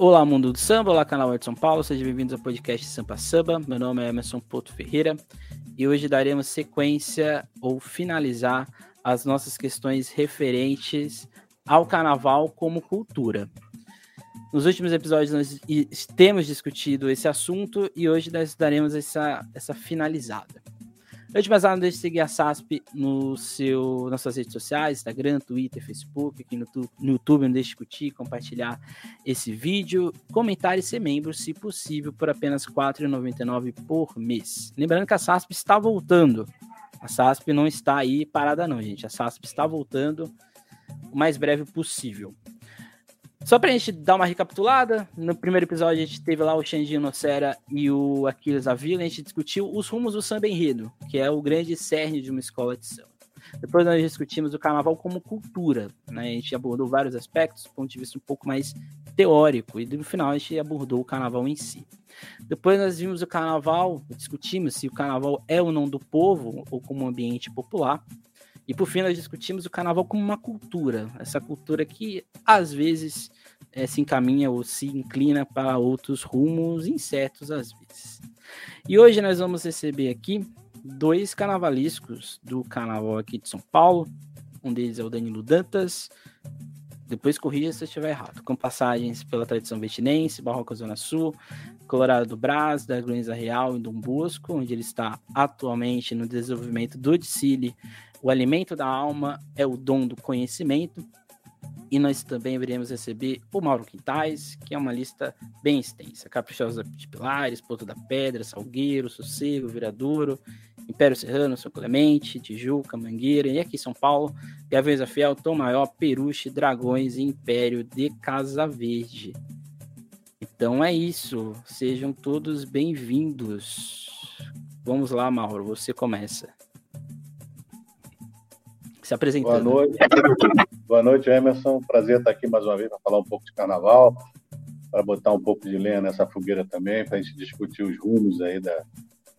Olá, mundo do samba, olá, canal de São Paulo, sejam bem-vindos ao podcast Sampa Samba. Meu nome é Emerson Porto Ferreira e hoje daremos sequência ou finalizar as nossas questões referentes ao carnaval como cultura. Nos últimos episódios nós temos discutido esse assunto e hoje nós daremos essa, essa finalizada. Antes de mais nada, deixe de seguir a SASP no seu, nas suas redes sociais, Instagram, Twitter, Facebook, aqui no, no YouTube, não deixe de curtir, compartilhar esse vídeo, comentar e ser membro, se possível, por apenas R$ 4,99 por mês. Lembrando que a SASP está voltando. A SASP não está aí parada não, gente. A SASP está voltando o mais breve possível. Só pra gente dar uma recapitulada, no primeiro episódio a gente teve lá o Xandinho Nocera e o Aquiles Avila, a gente discutiu os rumos do samba enredo, que é o grande cerne de uma escola de samba. Depois nós discutimos o carnaval como cultura, né? A gente abordou vários aspectos, do ponto de vista um pouco mais teórico, e no final a gente abordou o carnaval em si. Depois nós vimos o carnaval, discutimos se o carnaval é ou não do povo ou como ambiente popular. E por fim, nós discutimos o carnaval como uma cultura, essa cultura que às vezes é, se encaminha ou se inclina para outros rumos incertos às vezes. E hoje nós vamos receber aqui dois carnavalescos do carnaval aqui de São Paulo. Um deles é o Danilo Dantas. Depois corrija se eu estiver errado. Com passagens pela tradição vetinense, Barroca Zona Sul, Colorado do Brás, da Grunza Real e Dom Bosco, onde ele está atualmente no desenvolvimento do Dicile o alimento da alma é o dom do conhecimento. E nós também iremos receber o Mauro Quintais, que é uma lista bem extensa: Caprichosa de Pilares, Porto da Pedra, Salgueiro, Sossego, Viradouro, Império Serrano, São Clemente, Tijuca, Mangueira, e aqui São Paulo, Gaviões da Fiel, Tom Maior, Peruche, Dragões e Império de Casa Verde. Então é isso, sejam todos bem-vindos. Vamos lá, Mauro, você começa se apresentando. Boa noite. Boa noite, Emerson. Prazer estar aqui mais uma vez para falar um pouco de carnaval, para botar um pouco de lenha nessa fogueira também, para a gente discutir os rumos aí da,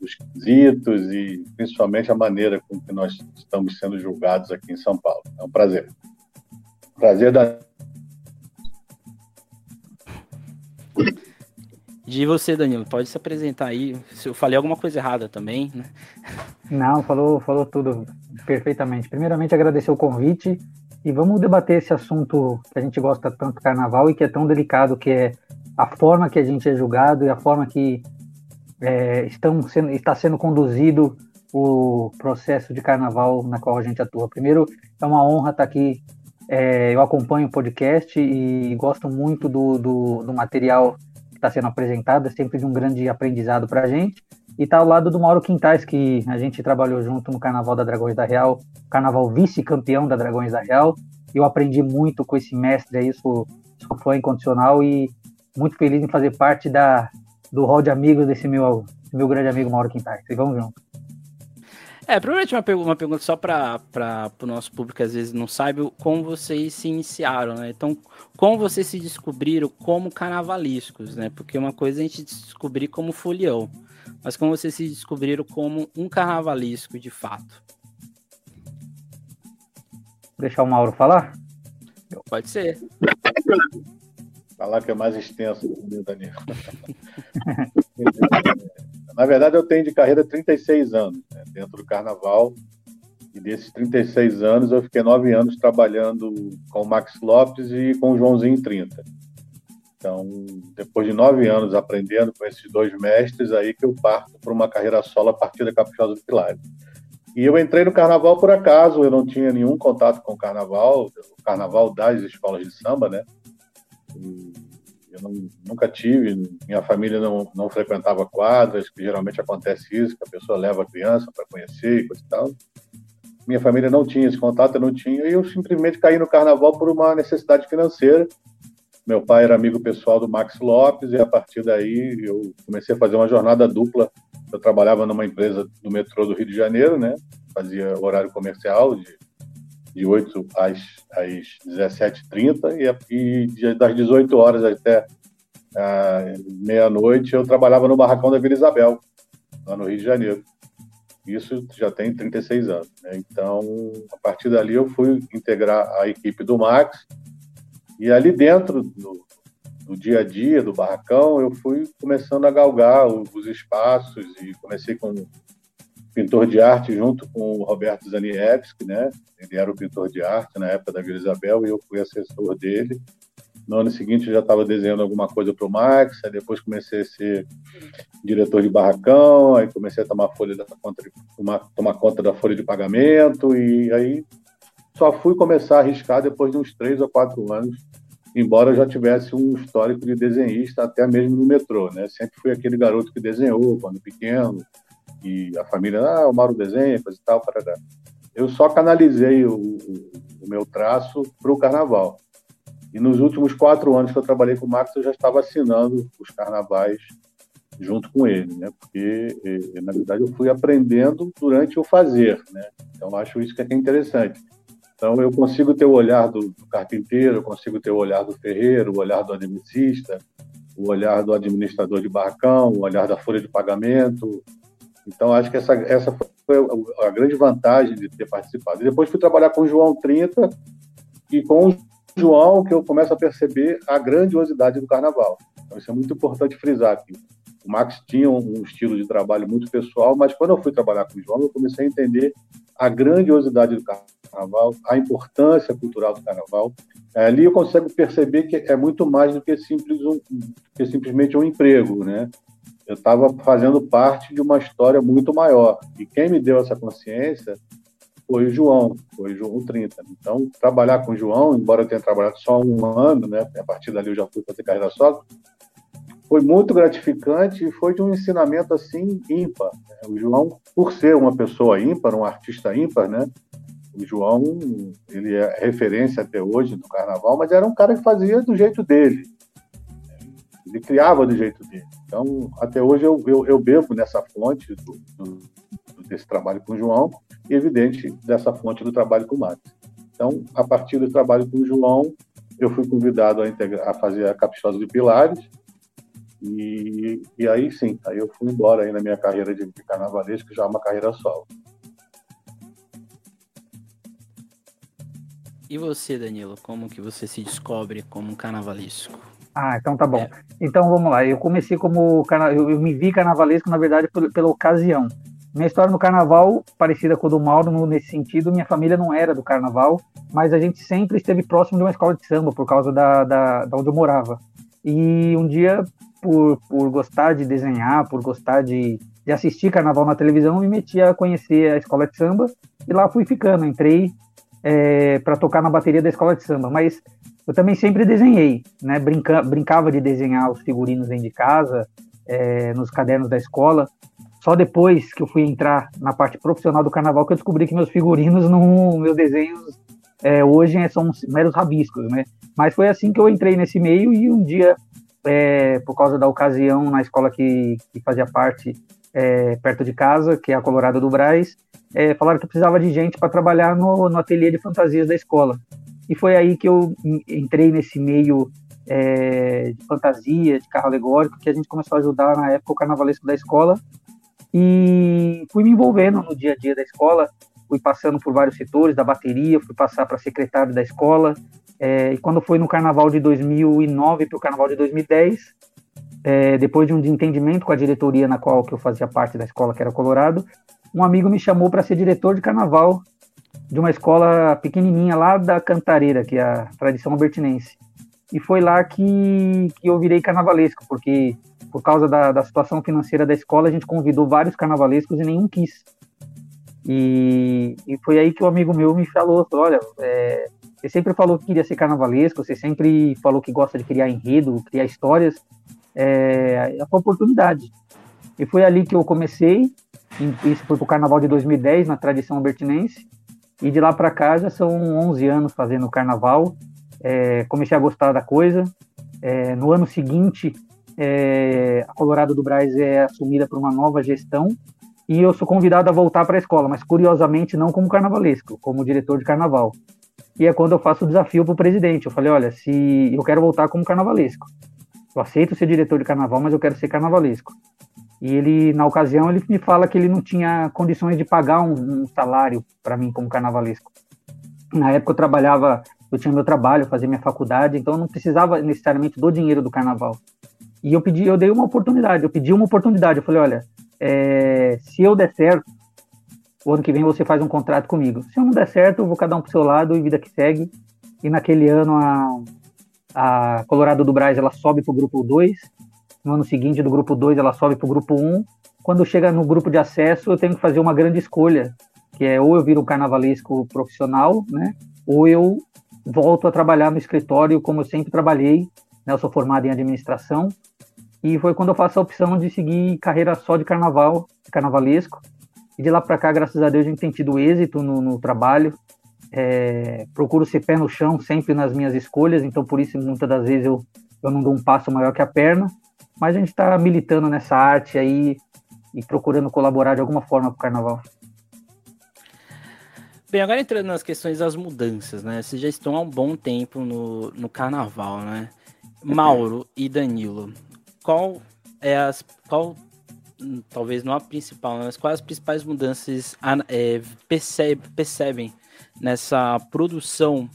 dos quesitos e principalmente a maneira com que nós estamos sendo julgados aqui em São Paulo. É um prazer. Prazer da. De você, Danilo, pode se apresentar aí. Se eu falei alguma coisa errada também, né? Não, falou, falou tudo perfeitamente. Primeiramente, agradecer o convite e vamos debater esse assunto que a gente gosta tanto, carnaval, e que é tão delicado, que é a forma que a gente é julgado e a forma que é, estão sendo, está sendo conduzido o processo de carnaval na qual a gente atua. Primeiro, é uma honra estar aqui. É, eu acompanho o podcast e gosto muito do, do, do material está sendo apresentada, é sempre de um grande aprendizado para a gente. E está ao lado do Mauro Quintais, que a gente trabalhou junto no Carnaval da Dragões da Real, Carnaval vice-campeão da Dragões da Real. Eu aprendi muito com esse mestre aí, sou, sou fã incondicional e muito feliz em fazer parte da, do hall de amigos desse meu, meu grande amigo Mauro Quintais. E vamos junto. É, provavelmente uma, pergunta, uma pergunta só para o nosso público que às vezes não sabe como vocês se iniciaram, né? Então, como vocês se descobriram como carnavalescos, né? Porque uma coisa é a gente descobrir como folião, mas como vocês se descobriram como um carnavalesco de fato? Deixar o Mauro falar? Pode ser. Falar que é mais extenso, Daniel. Na verdade, eu tenho de carreira 36 anos né, dentro do carnaval. E desses 36 anos, eu fiquei nove anos trabalhando com o Max Lopes e com o Joãozinho 30. Então, depois de nove anos aprendendo com esses dois mestres, aí que eu parto para uma carreira solo a partir da Caprichosa do Pilar. E eu entrei no carnaval por acaso, eu não tinha nenhum contato com o carnaval, o carnaval das escolas de samba, né? E eu não, nunca tive, minha família não, não frequentava quadras, que geralmente acontece isso, que a pessoa leva a criança para conhecer e coisa e tal. Minha família não tinha esse contato, eu não tinha, e eu simplesmente caí no carnaval por uma necessidade financeira. Meu pai era amigo pessoal do Max Lopes, e a partir daí eu comecei a fazer uma jornada dupla. Eu trabalhava numa empresa do metrô do Rio de Janeiro, né? fazia horário comercial de de 8 às, às 17h30 e, e das 18 horas até meia-noite eu trabalhava no barracão da Vila Isabel, lá no Rio de Janeiro. Isso já tem 36 anos. Né? Então, a partir dali eu fui integrar a equipe do Max e ali dentro do, do dia a dia, do barracão, eu fui começando a galgar os espaços e comecei com pintor de arte junto com o Roberto Zaniewski, né? Ele era o pintor de arte na época da Vila Isabel e eu fui assessor dele. No ano seguinte eu já estava desenhando alguma coisa para o Max, aí depois comecei a ser diretor de barracão, aí comecei a tomar folha da conta de, tomar, tomar conta da folha de pagamento e aí só fui começar a arriscar depois de uns três ou quatro anos, embora eu já tivesse um histórico de desenhista até mesmo no metrô, né? Sempre fui aquele garoto que desenhou quando pequeno e a família, ah, o Mauro desenha, coisa e tal, para Eu só canalizei o, o, meu traço para o carnaval. E nos últimos quatro anos que eu trabalhei com o Max, eu já estava assinando os carnavais junto com ele, né? Porque na verdade eu fui aprendendo durante o fazer, né? Então acho isso que é interessante. Então eu consigo ter o olhar do, do carpinteiro, eu consigo ter o olhar do ferreiro, o olhar do administrista, o olhar do administrador de barracão, o olhar da folha de pagamento. Então acho que essa essa foi a grande vantagem de ter participado. E depois fui trabalhar com o João 30 e com o João que eu começo a perceber a grandiosidade do carnaval. Então, isso é muito importante frisar aqui. O Max tinha um estilo de trabalho muito pessoal, mas quando eu fui trabalhar com o João, eu comecei a entender a grandiosidade do carnaval, a importância cultural do carnaval. É, ali eu consigo perceber que é muito mais do que, simples um, que simplesmente um emprego, né? Eu estava fazendo parte de uma história muito maior. E quem me deu essa consciência foi o João, foi o João 30. Então, trabalhar com o João, embora eu tenha trabalhado só um ano, né, a partir dali eu já fui fazer carreira solo, foi muito gratificante e foi de um ensinamento assim ímpar. O João, por ser uma pessoa ímpar, um artista ímpar, né? O João, ele é referência até hoje no carnaval, mas era um cara que fazia do jeito dele. Ele criava do jeito dele. Então, até hoje eu, eu, eu bebo nessa fonte do, do, desse trabalho com o João e, evidente, dessa fonte do trabalho com o Max. Então, a partir do trabalho com o João, eu fui convidado a, integrar, a fazer a Caprichosa de Pilares, e, e aí sim, aí eu fui embora aí na minha carreira de, de carnavalesco, já uma carreira solo. E você, Danilo, como que você se descobre como um carnavalesco? Ah, então tá bom. É. Então vamos lá. Eu comecei como eu, eu me vi carnavalesco, na verdade, por, pela ocasião. Minha história no carnaval, parecida com a do Mauro nesse sentido, minha família não era do carnaval, mas a gente sempre esteve próximo de uma escola de samba, por causa da, da, da onde eu morava. E um dia, por, por gostar de desenhar, por gostar de, de assistir carnaval na televisão, me meti a conhecer a escola de samba e lá fui ficando. Entrei é, para tocar na bateria da escola de samba, mas eu também sempre desenhei, né? Brinca, brincava de desenhar os figurinos dentro de casa, é, nos cadernos da escola. Só depois que eu fui entrar na parte profissional do carnaval que eu descobri que meus figurinos, não, meus desenhos é, hoje são meros rabiscos, né? Mas foi assim que eu entrei nesse meio e um dia é, por causa da ocasião na escola que, que fazia parte é, perto de casa, que é a Colorado do Braz, é, falaram que precisava de gente para trabalhar no, no ateliê de fantasias da escola. E foi aí que eu entrei nesse meio é, de fantasia, de carro alegórico, que a gente começou a ajudar na época o carnavalesco da escola. E fui me envolvendo no dia a dia da escola, fui passando por vários setores da bateria, fui passar para secretário da escola, é, e quando foi no carnaval de 2009 para o carnaval de 2010, é, depois de um desentendimento com a diretoria na qual eu fazia parte da escola, que era Colorado, um amigo me chamou para ser diretor de carnaval de uma escola pequenininha lá da Cantareira, que é a tradição albertinense. E foi lá que, que eu virei carnavalesco, porque por causa da, da situação financeira da escola, a gente convidou vários carnavalescos e nenhum quis. E, e foi aí que o um amigo meu me falou, olha, é, você sempre falou que queria ser carnavalesco, você sempre falou que gosta de criar enredo, criar histórias. É, é oportunidade. E foi ali que eu comecei, isso foi para o carnaval de 2010, na tradição albertinense. E de lá para cá já são 11 anos fazendo carnaval. É, comecei a gostar da coisa. É, no ano seguinte, é, a Colorado do Braz é assumida por uma nova gestão e eu sou convidado a voltar para a escola, mas curiosamente não como carnavalesco, como diretor de carnaval e é quando eu faço o desafio para o presidente. Eu falei, olha, se eu quero voltar como carnavalesco. Eu aceito ser diretor de carnaval, mas eu quero ser carnavalesco. E ele, na ocasião, ele me fala que ele não tinha condições de pagar um, um salário para mim como carnavalesco. Na época eu trabalhava eu tinha meu trabalho, fazia minha faculdade, então eu não precisava necessariamente do dinheiro do carnaval. E eu pedi, eu dei uma oportunidade, eu pedi uma oportunidade, eu falei, olha, é, se eu der certo, o ano que vem você faz um contrato comigo. Se eu não der certo, eu vou cada um pro seu lado e vida que segue. E naquele ano a, a Colorado do Braz ela sobe pro grupo 2, no ano seguinte do grupo 2 ela sobe pro grupo 1. Um. Quando chega no grupo de acesso, eu tenho que fazer uma grande escolha, que é ou eu viro um carnavalesco profissional, né, ou eu volto a trabalhar no escritório como eu sempre trabalhei, né, eu sou formado em administração, e foi quando eu faço a opção de seguir carreira só de carnaval, de carnavalesco. E de lá para cá, graças a Deus, a gente tem tido êxito no, no trabalho. É, procuro ser pé no chão sempre nas minhas escolhas, então por isso muitas das vezes eu, eu não dou um passo maior que a perna. Mas a gente está militando nessa arte aí e procurando colaborar de alguma forma com o carnaval. Bem, agora entrando nas questões das mudanças, né? Vocês já estão há um bom tempo no, no carnaval, né? Mauro e Danilo, qual é as. Qual, talvez não a principal, mas quais as principais mudanças é, percebe, percebem nessa produção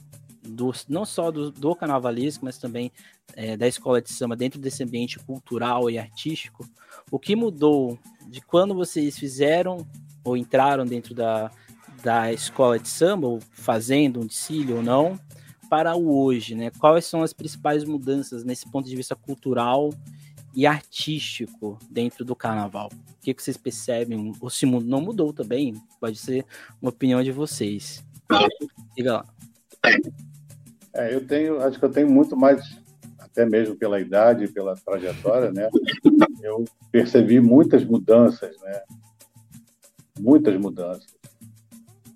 do, não só do, do carnavalesco, mas também é, da escola de samba dentro desse ambiente cultural e artístico? O que mudou de quando vocês fizeram ou entraram dentro da, da escola de samba, ou fazendo um desfile ou não, para o hoje, né? Quais são as principais mudanças nesse ponto de vista cultural e artístico dentro do carnaval? O que, que vocês percebem? Ou se não mudou também? Pode ser uma opinião de vocês. Diga lá. É, eu tenho, acho que eu tenho muito mais, até mesmo pela idade, pela trajetória, né? Eu percebi muitas mudanças, né? Muitas mudanças.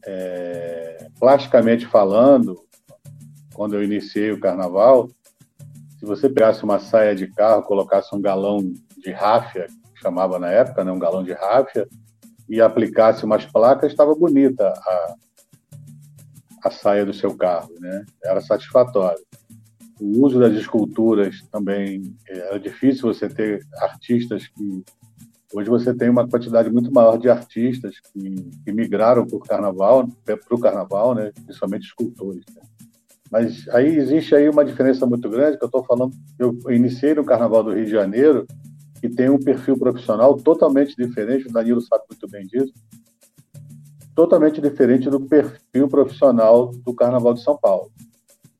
É, plasticamente falando, quando eu iniciei o carnaval, se você pegasse uma saia de carro, colocasse um galão de ráfia, que chamava na época, né, um galão de ráfia, e aplicasse umas placas, estava bonita a, a saia do seu carro, né? Era satisfatório. O uso das esculturas também era difícil você ter artistas que hoje você tem uma quantidade muito maior de artistas que, que migraram para o carnaval, para o carnaval, né? Principalmente escultores. Né? Mas aí existe aí uma diferença muito grande que eu estou falando. Eu iniciei no Carnaval do Rio de Janeiro que tem um perfil profissional totalmente diferente. O Danilo sabe muito bem disso. Totalmente diferente do perfil profissional do Carnaval de São Paulo,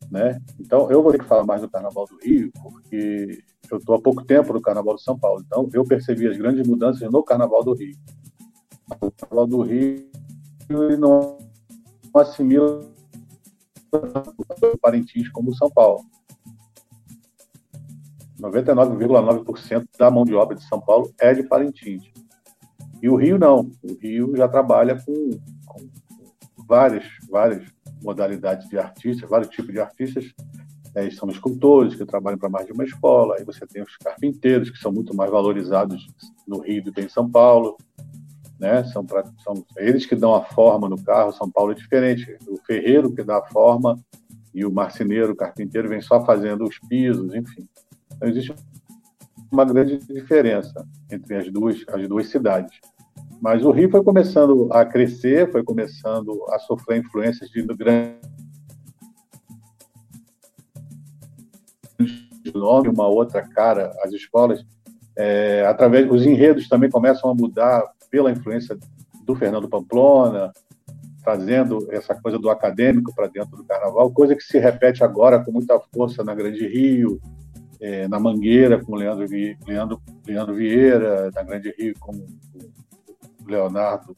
né? Então eu vou ter que falar mais do Carnaval do Rio porque eu estou há pouco tempo no Carnaval de São Paulo. Então eu percebi as grandes mudanças no Carnaval do Rio. O Carnaval do Rio não assimila Parintins como São Paulo. 99,9% da mão de obra de São Paulo é de Parintins. E o Rio não. O Rio já trabalha com, com várias, várias modalidades de artistas, vários tipos de artistas. É, são escultores que trabalham para mais de uma escola. Aí você tem os carpinteiros, que são muito mais valorizados no Rio do que em São Paulo né? São, pra, são eles que dão a forma no carro. São Paulo é diferente. O ferreiro que dá a forma e o marceneiro, o carpinteiro, vem só fazendo os pisos, enfim. Então, existe uma grande diferença entre as duas, as duas cidades. Mas o Rio foi começando a crescer, foi começando a sofrer influências de grande nome, uma outra cara, as escolas, é, através, os enredos também começam a mudar pela influência do Fernando Pamplona, trazendo essa coisa do acadêmico para dentro do carnaval, coisa que se repete agora com muita força na Grande Rio, é, na Mangueira com Leandro, Leandro, Leandro Vieira, na Grande Rio com o Leonardo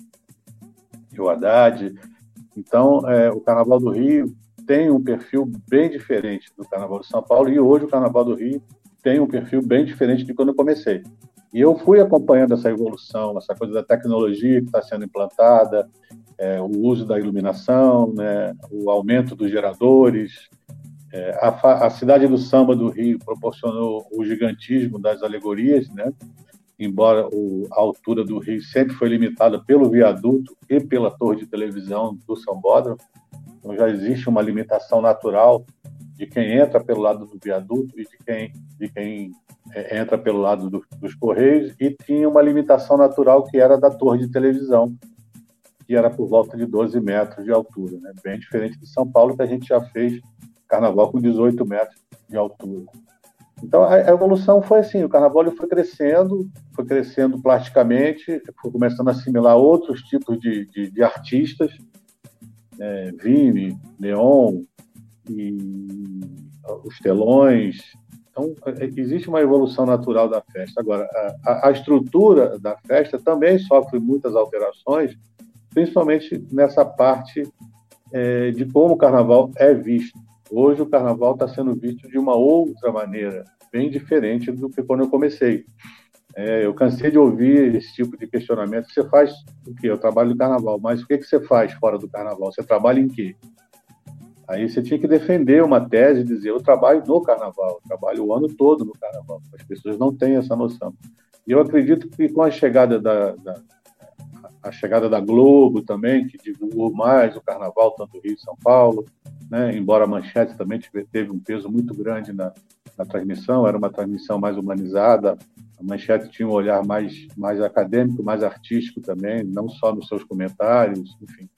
e o Haddad. Então, é, o Carnaval do Rio tem um perfil bem diferente do Carnaval de São Paulo e hoje o Carnaval do Rio tem um perfil bem diferente de quando eu comecei. E eu fui acompanhando essa evolução, essa coisa da tecnologia que está sendo implantada, é, o uso da iluminação, né, o aumento dos geradores. É, a, a, cidade do samba do Rio proporcionou o gigantismo das alegorias, né, embora o, a altura do Rio sempre foi limitada pelo viaduto e pela torre de televisão do São Bódromo. Então já existe uma limitação natural de quem entra pelo lado do viaduto e de quem, de quem é, entra pelo lado do, dos Correios, e tinha uma limitação natural que era da torre de televisão, que era por volta de 12 metros de altura, né? bem diferente de São Paulo, que a gente já fez carnaval com 18 metros de altura. Então a, evolução foi assim, o carnaval foi crescendo, foi crescendo plasticamente, foi começando a assimilar outros tipos de, de, de artistas, é, Vime, Neon, e os telões. Então é, existe uma evolução natural da festa. Agora a, a estrutura da festa também sofre muitas alterações, principalmente nessa parte é, de como o carnaval é visto. Hoje o carnaval está sendo visto de uma outra maneira, bem diferente do que quando eu comecei. É, eu cansei de ouvir esse tipo de questionamento. Você faz o quê? Eu trabalho no carnaval, mas o que, que você faz fora do carnaval? Você trabalha em quê? Aí você tinha que defender uma tese e dizer: eu trabalho no carnaval, eu trabalho o ano todo no carnaval. As pessoas não têm essa noção. E eu acredito que com a chegada da, da a chegada da Globo também, que divulgou mais o carnaval, tanto Rio e São Paulo, né? embora a manchete também teve um peso muito grande na, na transmissão, era uma transmissão mais humanizada, a manchete tinha um olhar mais, mais acadêmico, mais artístico também, não só nos seus comentários, enfim.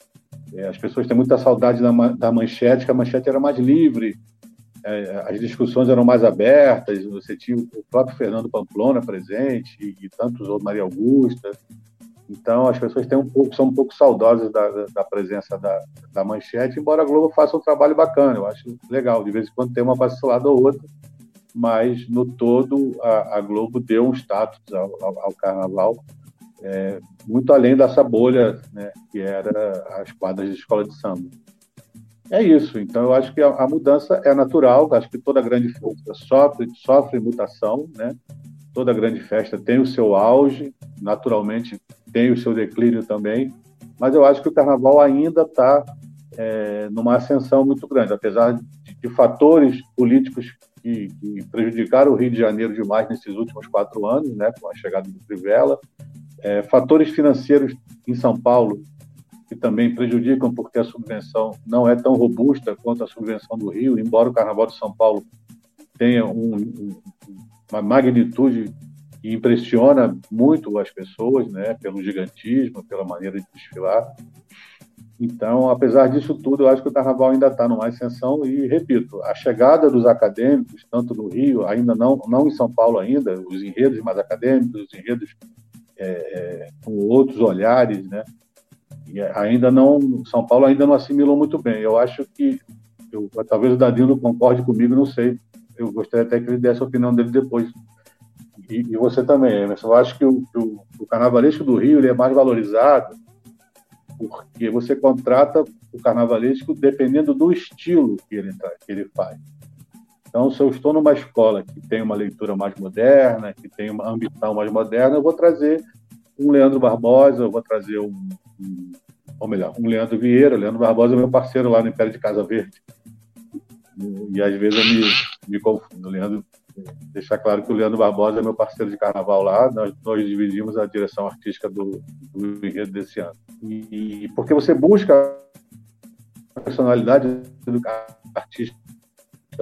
É, as pessoas têm muita saudade da, da manchete, que a manchete era mais livre, é, as discussões eram mais abertas, você tinha o próprio Fernando Pamplona presente, e, e tantos outros, Maria Augusta, então, as pessoas têm um pouco, são um pouco saudosas da, da presença da, da, manchete, embora a Globo faça um trabalho bacana, eu acho legal. De vez em quando tem uma vacilada ou outra, mas no todo a, a Globo deu um status ao, ao, ao carnaval é, muito além dessa bolha né, que era as quadras de escola de samba. É isso. Então, eu acho que a, a mudança é natural. Acho que toda grande festa sofre, sofre mutação, né? Toda grande festa tem o seu auge, naturalmente tem o seu declínio também, mas eu acho que o carnaval ainda está é, numa ascensão muito grande, apesar de, de fatores políticos que, que, prejudicaram o Rio de Janeiro demais nesses últimos quatro anos, né, com a chegada do Trivela, é, fatores financeiros em São Paulo que também prejudicam porque a subvenção não é tão robusta quanto a subvenção do Rio, embora o Carnaval de São Paulo tenha um, um, uma magnitude e impressiona muito as pessoas, né, pelo gigantismo, pela maneira de desfilar. Então, apesar disso tudo, eu acho que o Carnaval ainda está numa ascensão e, repito, a chegada dos acadêmicos, tanto no Rio, ainda não, não em São Paulo ainda, os enredos mais acadêmicos, os enredos é, é, com outros olhares, né, e ainda não, São Paulo ainda não assimilou muito bem. Eu acho que, eu, talvez o Dadino concorde comigo, não sei, eu gostaria até que ele desse a opinião dele depois e, e você também, Emerson, eu acho que o, o, o carnavalesco do Rio é mais valorizado porque você contrata o carnavalesco dependendo do estilo que ele, tá, que ele faz. Então, se eu estou numa escola que tem uma leitura mais moderna, que tem uma ambição mais moderna, eu vou trazer um Leandro Barbosa, eu vou trazer um, um ou melhor, um Leandro Vieira. Leandro Barbosa é meu parceiro lá no Império de Casa Verde. E, e às vezes eu me, me confundo. O Leandro deixar claro que o Leandro Barbosa é meu parceiro de carnaval lá, nós, nós dividimos a direção artística do, do enredo desse ano. E, porque você busca a personalidade do artista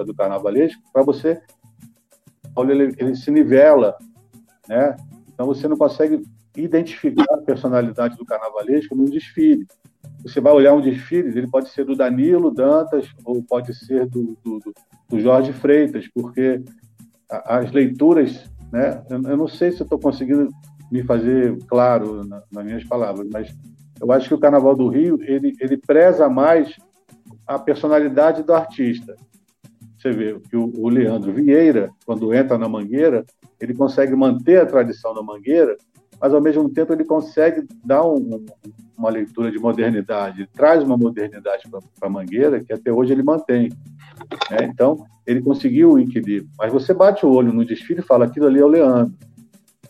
do carnavalesco para você ele, ele se nivela, né? Então você não consegue identificar a personalidade do carnavalesco num desfile. Você vai olhar um desfile, ele pode ser do Danilo Dantas ou pode ser do, do, do Jorge Freitas, porque as leituras, né? Eu, não sei se estou conseguindo me fazer claro na, nas minhas palavras, mas eu acho que o Carnaval do Rio ele, ele preza mais a personalidade do artista. Você vê que o, o Leandro Vieira, quando entra na Mangueira, ele consegue manter a tradição da Mangueira, mas ao mesmo tempo ele consegue dar um, uma leitura de modernidade, traz uma modernidade para a Mangueira que até hoje ele mantém. Né? Então, ele conseguiu o equilíbrio. Mas você bate o olho no desfile e fala, aquilo ali é o Leandro.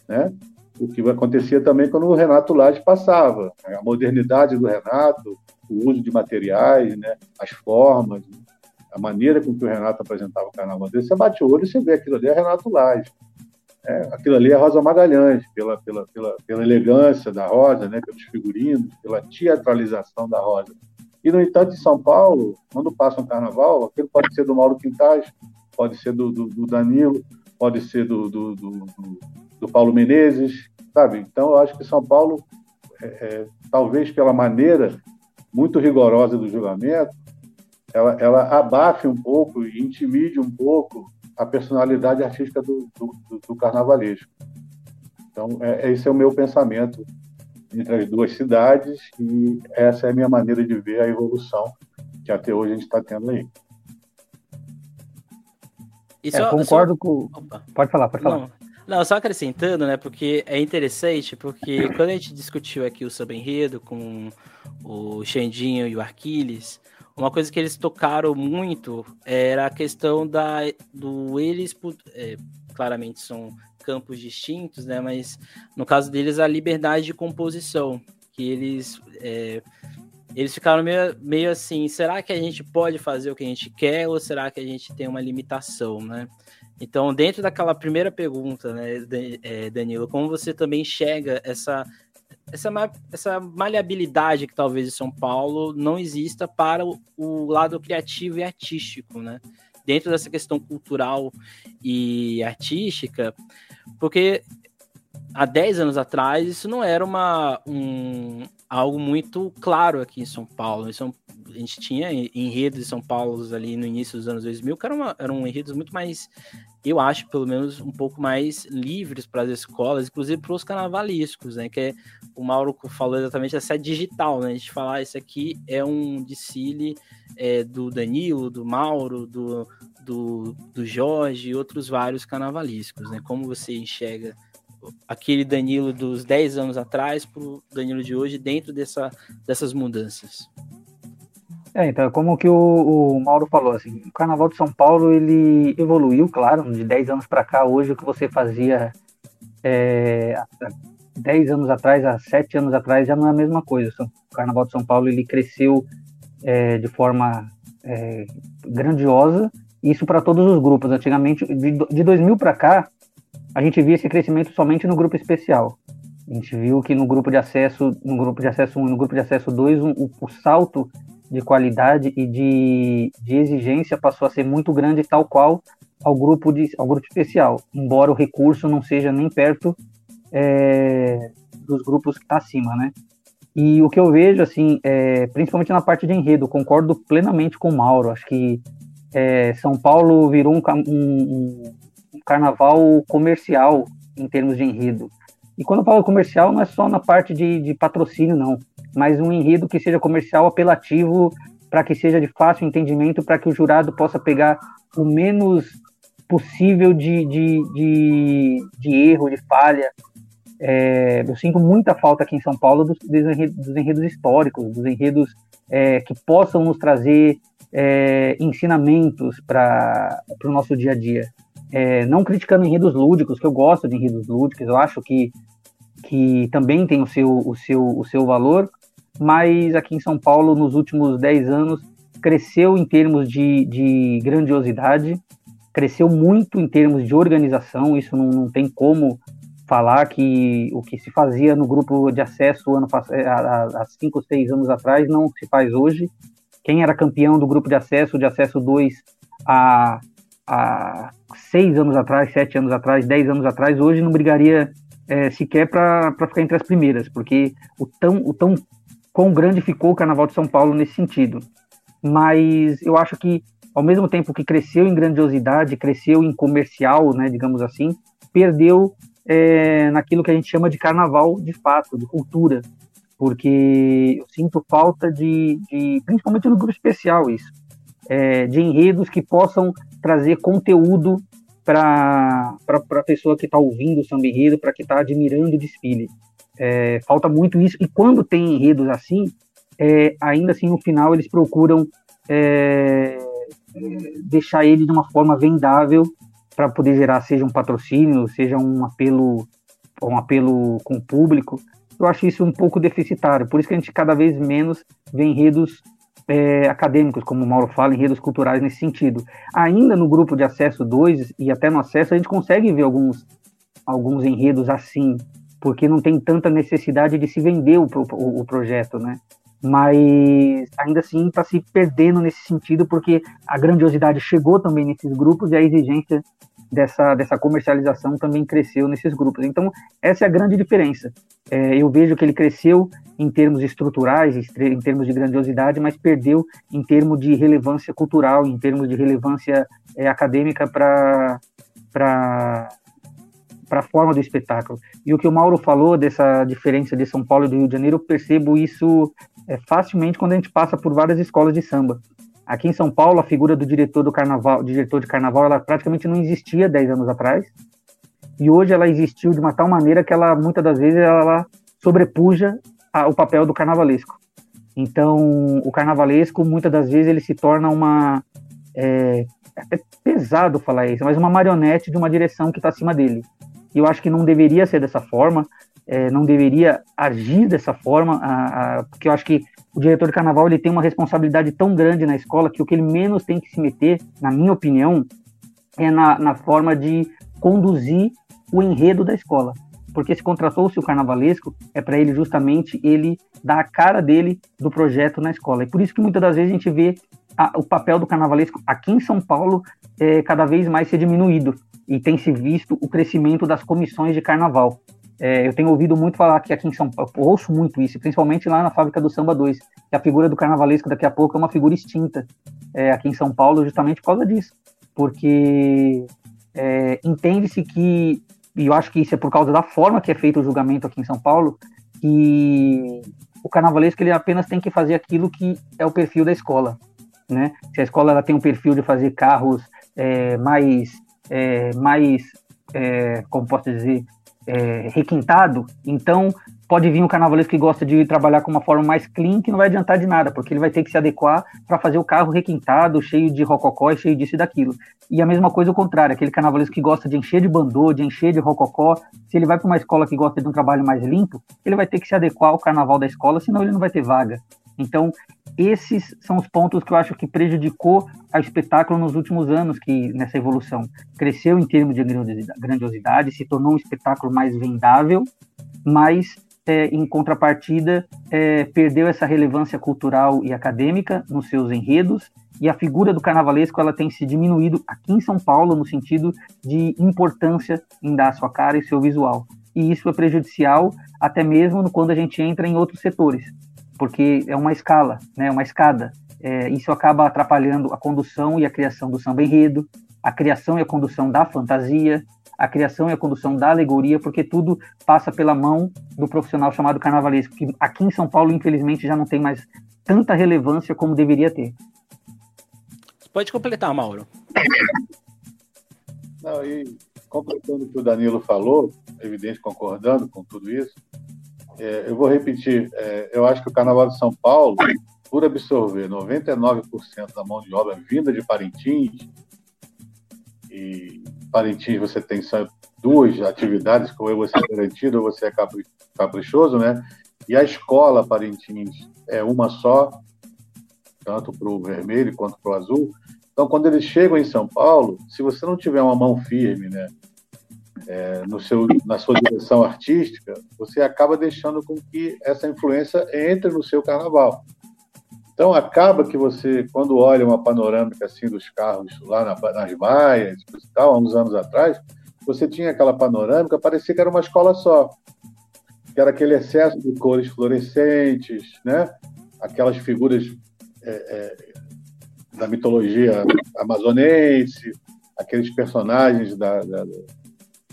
Né? O que acontecia também quando o Renato Lage passava. Né? A modernidade do Renato, o uso de materiais, né? as formas, a maneira com que o Renato apresentava o carnaval dele, você bate o olho e você vê aquilo ali é Renato Lage. É, aquilo ali é Rosa Magalhães, pela, pela, pela, pela elegância da Rosa, né, pelos figurinos, pela teatralização da Rosa. E, no entanto, em São Paulo, quando passa um carnaval, aquilo pode ser do Mauro Quintais, pode ser do, do, do Danilo, pode ser do, do, do, Paulo Menezes, sabe? Então, eu acho que São Paulo, é, é, talvez pela maneira muito rigorosa do julgamento, ela, ela abafe um pouco intimide um pouco a personalidade artística do, do, do carnavalesco. Então, é, esse é o meu pensamento entre as duas cidades e essa é a minha maneira de ver a evolução que até hoje a gente está tendo aí. É, só, concordo só... com. Opa. Pode falar, pode falar. Não. Não, só acrescentando, né? Porque é interessante, porque quando a gente discutiu aqui o samba enredo com o Xandinho e o Arquiles, uma coisa que eles tocaram muito era a questão da do eles é, claramente são campos distintos, né? Mas no caso deles a liberdade de composição, que eles é, eles ficaram meio, meio assim, será que a gente pode fazer o que a gente quer ou será que a gente tem uma limitação, né? Então, dentro daquela primeira pergunta, né, é, Danilo, como você também enxerga essa, essa, essa maleabilidade que talvez em São Paulo não exista para o, o lado criativo e artístico, né? Dentro dessa questão cultural e artística, porque há 10 anos atrás isso não era uma, um, algo muito claro aqui em São Paulo. São, a gente tinha enredos em São Paulo ali no início dos anos 2000 que eram, uma, eram enredos muito mais, eu acho, pelo menos um pouco mais livres para as escolas, inclusive para os carnavalescos, né? Que é, o Mauro falou exatamente essa digital, né? A gente falar, ah, isso aqui é um desfile é, do Danilo, do Mauro, do, do, do Jorge e outros vários carnavalescos, né? Como você enxerga aquele Danilo dos 10 anos atrás para o Danilo de hoje dentro dessa, dessas mudanças? É, então, como que o, o, Mauro falou, assim, o Carnaval de São Paulo, ele evoluiu, claro, de 10 anos para cá, hoje o que você fazia é, 10 anos atrás, há 7 anos atrás, já não é a mesma coisa. O Carnaval de São Paulo, ele cresceu é, de forma é, grandiosa, isso para todos os grupos. Antigamente, de, de 2000 para cá, a gente via esse crescimento somente no grupo especial. A gente viu que no grupo de acesso, no grupo de acesso 1 e no grupo de acesso 2, um, o, o, salto de qualidade e de, de, exigência passou a ser muito grande, tal qual ao grupo, de, ao grupo especial, embora o recurso não seja nem perto é, dos grupos que está acima, né? E o que eu vejo, assim, é, principalmente na parte de enredo, concordo plenamente com o Mauro. Acho que é, São Paulo virou um, um, carnaval comercial em termos de enredo. E quando eu falo comercial, não é só na parte de, de patrocínio, não, mas um enredo que seja comercial, apelativo, para que seja de fácil entendimento, para que o jurado possa pegar o menos possível de, de, de, de erro, de falha. É, eu sinto muita falta aqui em São Paulo dos, dos, enredos, dos enredos, históricos, dos enredos é, que possam nos trazer é, ensinamentos para o nosso dia a dia é, não criticando enredos lúdicos, que eu gosto de enredos lúdicos, eu acho que, que também tem o seu, o, seu, o seu valor, mas aqui em São Paulo, nos últimos 10 anos, cresceu em termos de, de grandiosidade, cresceu muito em termos de organização, isso não, não tem como falar que o que se fazia no grupo de acesso ano é, há 5, 6 anos atrás não se faz hoje. Quem era campeão do grupo de acesso, de acesso 2, há há seis anos atrás, sete anos atrás, dez anos atrás, hoje não brigaria é, sequer para ficar entre as primeiras, porque o tão, o tão quão grande ficou o Carnaval de São Paulo nesse sentido. Mas eu acho que, ao mesmo tempo que cresceu em grandiosidade, cresceu em comercial, né, digamos assim, perdeu é, naquilo que a gente chama de carnaval de fato, de cultura, porque eu sinto falta de, de principalmente no grupo especial isso, é, de enredos que possam trazer conteúdo para a pessoa que está ouvindo o samba enredo, para que está admirando o desfile. É, falta muito isso, e quando tem enredos assim, é, ainda assim no final eles procuram é, deixar ele de uma forma vendável para poder gerar seja um patrocínio, seja um apelo, um apelo com o público. Eu acho isso um pouco deficitário, por isso que a gente cada vez menos vê enredos é, acadêmicos, como o Mauro fala, enredos culturais nesse sentido. Ainda no grupo de acesso 2 e até no acesso, a gente consegue ver alguns, alguns enredos assim, porque não tem tanta necessidade de se vender o, o, o projeto, né? Mas ainda assim está se perdendo nesse sentido, porque a grandiosidade chegou também nesses grupos e a exigência dessa, dessa comercialização também cresceu nesses grupos. Então, essa é a grande diferença. É, eu vejo que ele cresceu em termos estruturais, em termos de grandiosidade, mas perdeu em termos de relevância cultural, em termos de relevância é, acadêmica para para a forma do espetáculo. E o que o Mauro falou dessa diferença de São Paulo e do Rio de Janeiro, eu percebo isso é, facilmente quando a gente passa por várias escolas de samba. Aqui em São Paulo, a figura do diretor do carnaval, diretor de carnaval, ela praticamente não existia 10 anos atrás. E hoje ela existiu de uma tal maneira que ela muitas das vezes ela sobrepuja a, o papel do carnavalesco. Então, o carnavalesco muitas das vezes ele se torna uma é, é pesado falar isso, mas uma marionete de uma direção que está acima dele. Eu acho que não deveria ser dessa forma, é, não deveria agir dessa forma, a, a, porque eu acho que o diretor de carnaval ele tem uma responsabilidade tão grande na escola que o que ele menos tem que se meter, na minha opinião, é na, na forma de conduzir o enredo da escola. Porque se contratou-se o carnavalesco, é para ele justamente ele dar a cara dele do projeto na escola. E por isso que muitas das vezes a gente vê a, o papel do carnavalesco aqui em São Paulo é, cada vez mais ser diminuído e tem se visto o crescimento das comissões de carnaval. É, eu tenho ouvido muito falar que aqui em São Paulo, ouço muito isso, principalmente lá na fábrica do Samba 2, que a figura do carnavalesco daqui a pouco é uma figura extinta é, aqui em São Paulo, justamente por causa disso. Porque é, entende-se que, e eu acho que isso é por causa da forma que é feito o julgamento aqui em São Paulo, que o carnavalesco ele apenas tem que fazer aquilo que é o perfil da escola. Né? Se a escola ela tem um perfil de fazer carros é, mais é, mais, é, como posso dizer, é, requintado, então pode vir um carnavalesco que gosta de trabalhar com uma forma mais clean, que não vai adiantar de nada, porque ele vai ter que se adequar para fazer o carro requintado, cheio de rococó, cheio disso e daquilo. E a mesma coisa o contrário, aquele carnavalesco que gosta de encher de bandô, de encher de rococó, se ele vai para uma escola que gosta de um trabalho mais limpo, ele vai ter que se adequar ao carnaval da escola, senão ele não vai ter vaga. Então, esses são os pontos que eu acho que prejudicou a espetáculo nos últimos anos que nessa evolução. Cresceu em termos de grandiosidade, se tornou um espetáculo mais vendável, mas é, em contrapartida é, perdeu essa relevância cultural e acadêmica nos seus enredos e a figura do carnavalesco ela tem se diminuído aqui em São Paulo no sentido de importância em dar sua cara e seu visual. E isso é prejudicial até mesmo quando a gente entra em outros setores porque é uma escala, né, uma escada. É, isso acaba atrapalhando a condução e a criação do samba enredo, a criação e a condução da fantasia, a criação e a condução da alegoria, porque tudo passa pela mão do profissional chamado carnavalesco, que aqui em São Paulo, infelizmente, já não tem mais tanta relevância como deveria ter. Pode completar, Mauro. Não, e completando o que o Danilo falou, evidente concordando com tudo isso, é, eu vou repetir, é, eu acho que o Carnaval de São Paulo, por absorver 99% da mão de obra vinda de Parintins, e Parintins você tem só duas atividades, ou você é garantido ou você é caprichoso, né? E a escola Parintins é uma só, tanto para o vermelho quanto para o azul. Então, quando eles chegam em São Paulo, se você não tiver uma mão firme, né, é, no seu, na sua direção artística, você acaba deixando com que essa influência entre no seu carnaval. Então, acaba que você, quando olha uma panorâmica assim dos carros lá na, nas baias e tal, há uns anos atrás, você tinha aquela panorâmica, parecia que era uma escola só. Que era aquele excesso de cores fluorescentes, né? aquelas figuras é, é, da mitologia amazonense, aqueles personagens da, da,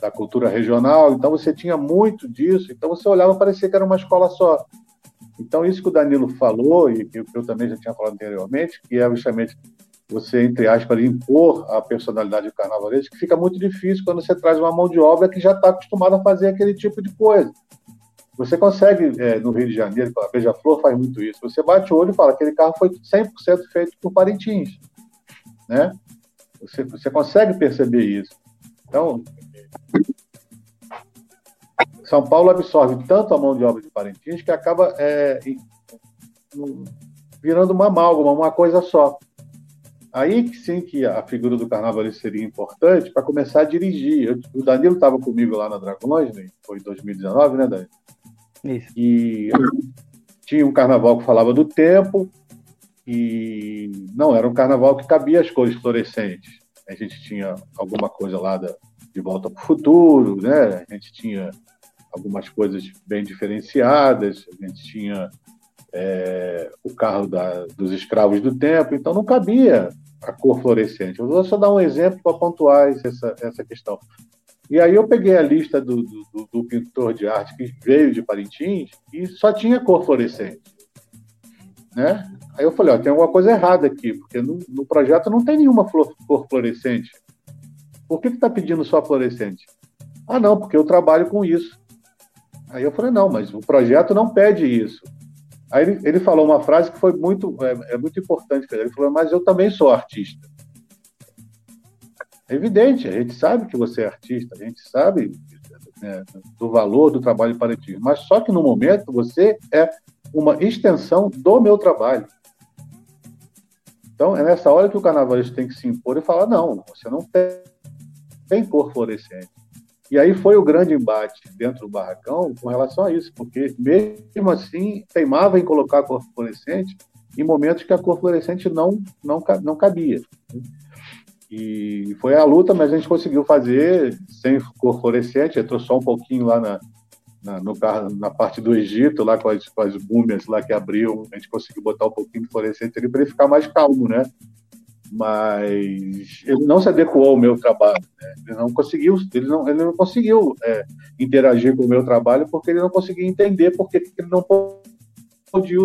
da cultura regional, então você tinha muito disso, então você olhava e parecia que era uma escola só. Então, isso que o Danilo falou, e que eu também já tinha falado anteriormente, que é justamente você, entre aspas, impor a personalidade do carnavalesco, que fica muito difícil quando você traz uma mão de obra que já está acostumada a fazer aquele tipo de coisa. Você consegue, é, no Rio de Janeiro, a Beija-Flor faz muito isso, você bate o olho e fala, aquele carro foi 100% feito por Parintins, né? Você, você consegue perceber isso. Então, são Paulo absorve tanto a mão de obra de Parintins que acaba é, virando uma amálgama, uma coisa só. Aí que sim que a figura do carnaval seria importante para começar a dirigir. Eu, o Danilo estava comigo lá na Dragões, né? foi em 2019, né, Danilo? Isso. E tinha um carnaval que falava do tempo, e não era um carnaval que cabia as cores fluorescentes. A gente tinha alguma coisa lá da, de volta para o futuro, né? A gente tinha algumas coisas bem diferenciadas, a gente tinha é, o carro da, dos escravos do tempo, então não cabia a cor fluorescente. Eu vou só dar um exemplo para pontuar essa, essa questão. E aí eu peguei a lista do, do, do, pintor de arte que veio de Parintins e só tinha cor fluorescente. Né? Aí eu falei, ó, tem alguma coisa errada aqui, porque no, no projeto não tem nenhuma flor, cor fluorescente. Por que está pedindo só fluorescente? Ah, não, porque eu trabalho com isso. Aí eu falei, não, mas o projeto não pede isso. Aí ele, ele falou uma frase que foi muito, é, é muito importante. Ele falou, mas eu também sou artista. É evidente, a gente sabe que você é artista, a gente sabe né, do valor do trabalho parativo, mas só que no momento você é uma extensão do meu trabalho. Então é nessa hora que o carnavalista tem que se impor e falar: não, você não tem, tem cor fluorescente. E aí foi o grande embate dentro do barracão com relação a isso, porque mesmo assim teimava em colocar a cor fluorescente em momentos que a cor fluorescente não, não, não cabia. E foi a luta, mas a gente conseguiu fazer sem cor fluorescente, entrou só um pouquinho lá na, na, no na parte do Egito, lá com as, com as múmias lá que abriu, a gente conseguiu botar um pouquinho de fluorescente ali para ele ficar mais calmo, né? Mas ele não se adequou ao meu trabalho, né? ele não conseguiu, ele não, ele não conseguiu é, interagir com o meu trabalho porque ele não conseguia entender porque ele não podia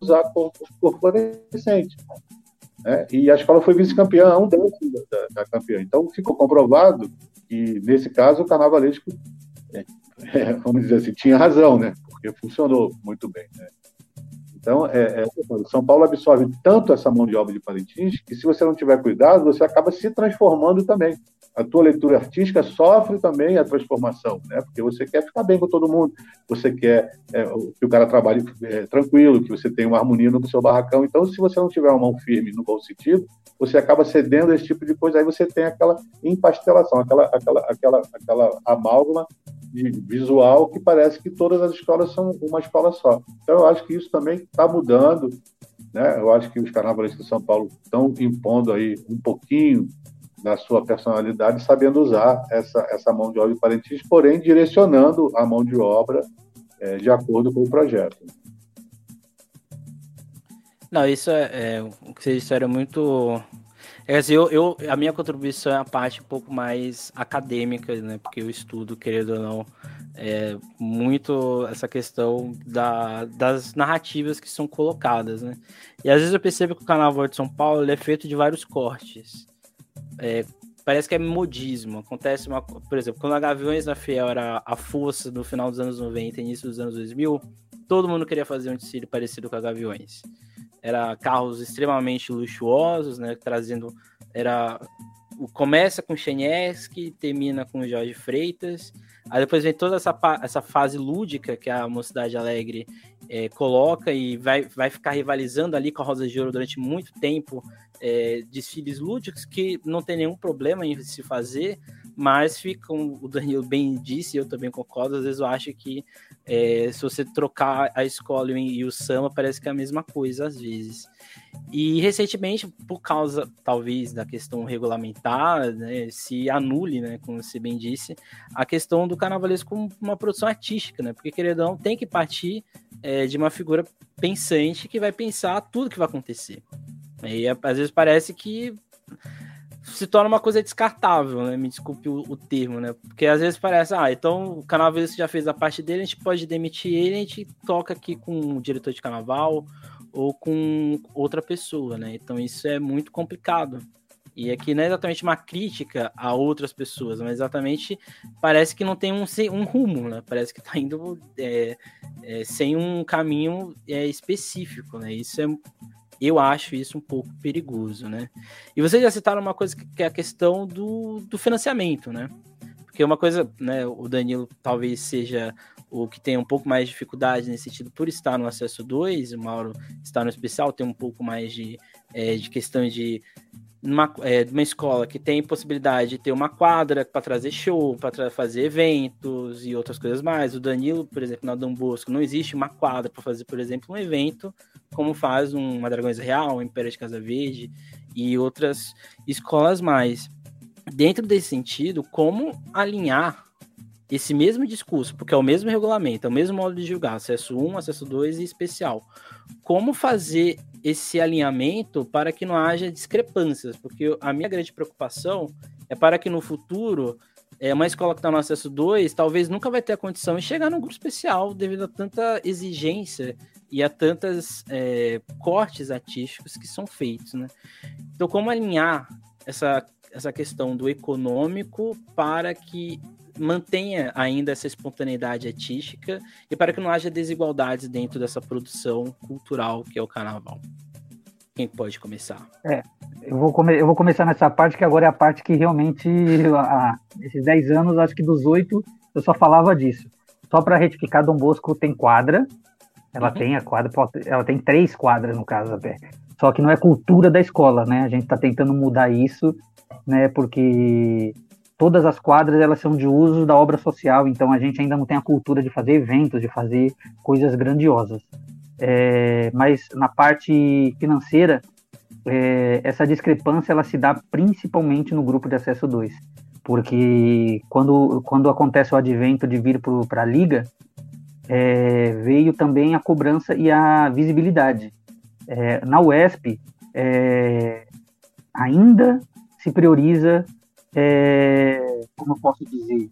usar cor, cor fluorescente. Né? E a escola foi vice-campeã, um décimo da, da, campeã. Então ficou comprovado que, nesse caso, o carnavalesco, é, é, vamos dizer assim, tinha razão, né? porque funcionou muito bem. Né? Então, é, é, São Paulo absorve tanto essa mão de obra de Parintins que, se você não tiver cuidado, você acaba se transformando também a tua leitura artística sofre também a transformação, né? Porque você quer ficar bem com todo mundo, você quer é, que o cara trabalhe é, tranquilo, que você tenha uma harmonia no seu barracão. Então, se você não tiver uma mão firme no bom sentido, você acaba cedendo a esse tipo de coisa. Aí você tem aquela empastelação, aquela, aquela, aquela, aquela amálgama visual que parece que todas as escolas são uma escola só. Então, eu acho que isso também está mudando. Né? Eu acho que os carnavalistas de São Paulo estão impondo aí um pouquinho na sua personalidade, sabendo usar essa, essa mão de obra de parentes, porém direcionando a mão de obra é, de acordo com o projeto. Não, isso é, é o que vocês disseram é muito. É assim, eu, eu, a minha contribuição é a parte um pouco mais acadêmica, né? Porque eu estudo, querendo ou não, é, muito essa questão da, das narrativas que são colocadas, né? E às vezes eu percebo que o Carnaval de São Paulo é feito de vários cortes é, parece que é modismo. Acontece uma, por exemplo, quando a Gaviões da Fiel era a força no final dos anos 90, início dos anos 2000, todo mundo queria fazer um desfile parecido com a Gaviões. Era carros extremamente luxuosos, né, trazendo era começa com Chenieski, termina com Jorge Freitas. Aí depois vem toda essa, essa fase lúdica que a Mocidade Alegre é, coloca e vai, vai ficar rivalizando ali com a Rosa de Ouro durante muito tempo é, desfiles lúdicos que não tem nenhum problema em se fazer, mas ficam, o Danilo bem disse, eu também concordo, às vezes eu acho que é, se você trocar a escola e o samba, parece que é a mesma coisa às vezes. E recentemente, por causa, talvez, da questão regulamentar, né, se anule, né, como você bem disse, a questão do carnavalesco como uma produção artística, né? Porque, queridão, tem que partir é, de uma figura pensante que vai pensar tudo que vai acontecer. E às vezes parece que se torna uma coisa descartável, né? Me desculpe o, o, termo, né? Porque às vezes parece, ah, então o carnavalista já fez a parte dele, a gente pode demitir ele, a gente toca aqui com o diretor de carnaval ou com outra pessoa, né? Então isso é muito complicado. E aqui não é exatamente uma crítica a outras pessoas, mas exatamente parece que não tem um, um rumo, né? Parece que está indo é, é, sem um caminho é, específico, né? Isso é eu acho isso um pouco perigoso, né? E vocês já citaram uma coisa que é a questão do, do financiamento, né? Porque uma coisa, né, o Danilo talvez seja o que tem um pouco mais de dificuldade nesse sentido por estar no acesso 2, o Mauro está no especial, tem um pouco mais de, é, de questão de numa, é, uma escola que tem possibilidade de ter uma quadra para trazer show, para fazer eventos e outras coisas mais. O Danilo, por exemplo, na Dom Bosco, não existe uma quadra para fazer, por exemplo, um evento como faz uma Dragões Real, um Império de Casa Verde e outras escolas mais. Dentro desse sentido, como alinhar esse mesmo discurso, porque é o mesmo regulamento, é o mesmo modo de julgar, acesso 1, acesso 2 e especial. Como fazer esse alinhamento para que não haja discrepâncias? Porque a minha grande preocupação é para que no futuro é, uma escola que está no acesso 2 talvez nunca vai ter a condição de chegar num grupo especial devido a tanta exigência e a tantas é, cortes artísticos que são feitos, né? Então, como alinhar essa, essa questão do econômico para que mantenha ainda essa espontaneidade artística e para que não haja desigualdades dentro dessa produção cultural que é o carnaval? Quem pode começar? É, eu vou, come eu vou começar nessa parte que agora é a parte que realmente, há esses 10 anos, acho que dos 8, eu só falava disso. Só para retificar, Dom Bosco tem quadra, ela uhum. tem a quadra, ela tem três quadras no caso até. Só que não é cultura da escola, né? A gente está tentando mudar isso, né? Porque todas as quadras elas são de uso da obra social, então a gente ainda não tem a cultura de fazer eventos, de fazer coisas grandiosas. É, mas na parte financeira, é, essa discrepância ela se dá principalmente no grupo de acesso 2, porque quando, quando acontece o advento de vir para a liga, é, veio também a cobrança e a visibilidade. É, na UESP, é, ainda se prioriza, é, como eu posso dizer,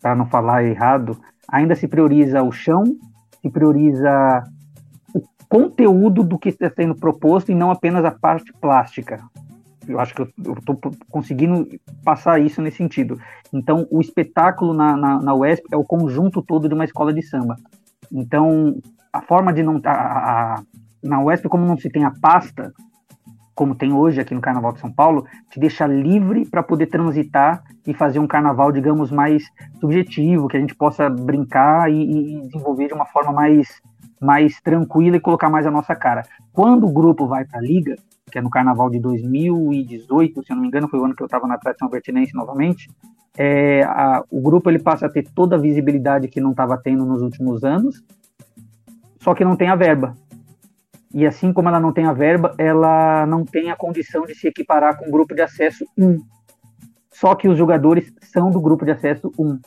para não falar errado, ainda se prioriza o chão, se prioriza o conteúdo do que está sendo proposto e não apenas a parte plástica. Eu acho que eu estou conseguindo passar isso nesse sentido. Então, o espetáculo na, na, na UESP é o conjunto todo de uma escola de samba. Então, a forma de não. A, a, na UESP, como não se tem a pasta, como tem hoje aqui no Carnaval de São Paulo, te deixa livre para poder transitar e fazer um carnaval, digamos, mais subjetivo, que a gente possa brincar e, e desenvolver de uma forma mais, mais tranquila e colocar mais a nossa cara. Quando o grupo vai para a liga, que é no carnaval de 2018, se eu não me engano, foi o ano que eu estava na tradição vertinense novamente, é, a, o grupo ele passa a ter toda a visibilidade que não estava tendo nos últimos anos, só que não tem a verba. E assim como ela não tem a verba, ela não tem a condição de se equiparar com o grupo de acesso 1. Só que os jogadores são do grupo de acesso 1.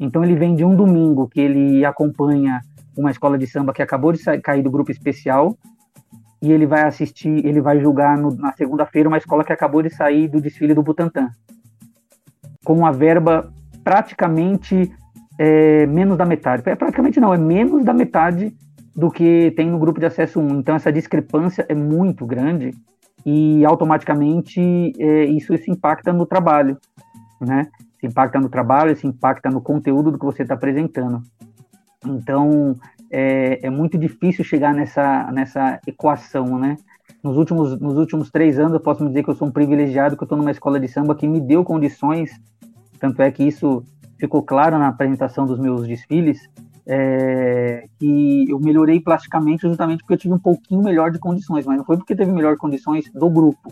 Então ele vem de um domingo que ele acompanha uma escola de samba que acabou de sair, cair do grupo especial e ele vai assistir, ele vai julgar no, na segunda-feira uma escola que acabou de sair do desfile do Butantã, com uma verba praticamente é, menos da metade. É, praticamente não, é menos da metade do que tem no grupo de acesso 1. Então essa discrepância é muito grande e automaticamente é, isso se impacta no trabalho, né? Se impacta no trabalho, se impacta no conteúdo do que você está apresentando. Então, é, é muito difícil chegar nessa, nessa equação, né? Nos últimos, nos últimos três anos, eu posso me dizer que eu sou um privilegiado, que eu estou numa escola de samba que me deu condições, tanto é que isso ficou claro na apresentação dos meus desfiles, é, que eu melhorei plasticamente justamente porque eu tive um pouquinho melhor de condições, mas não foi porque teve melhor condições do grupo,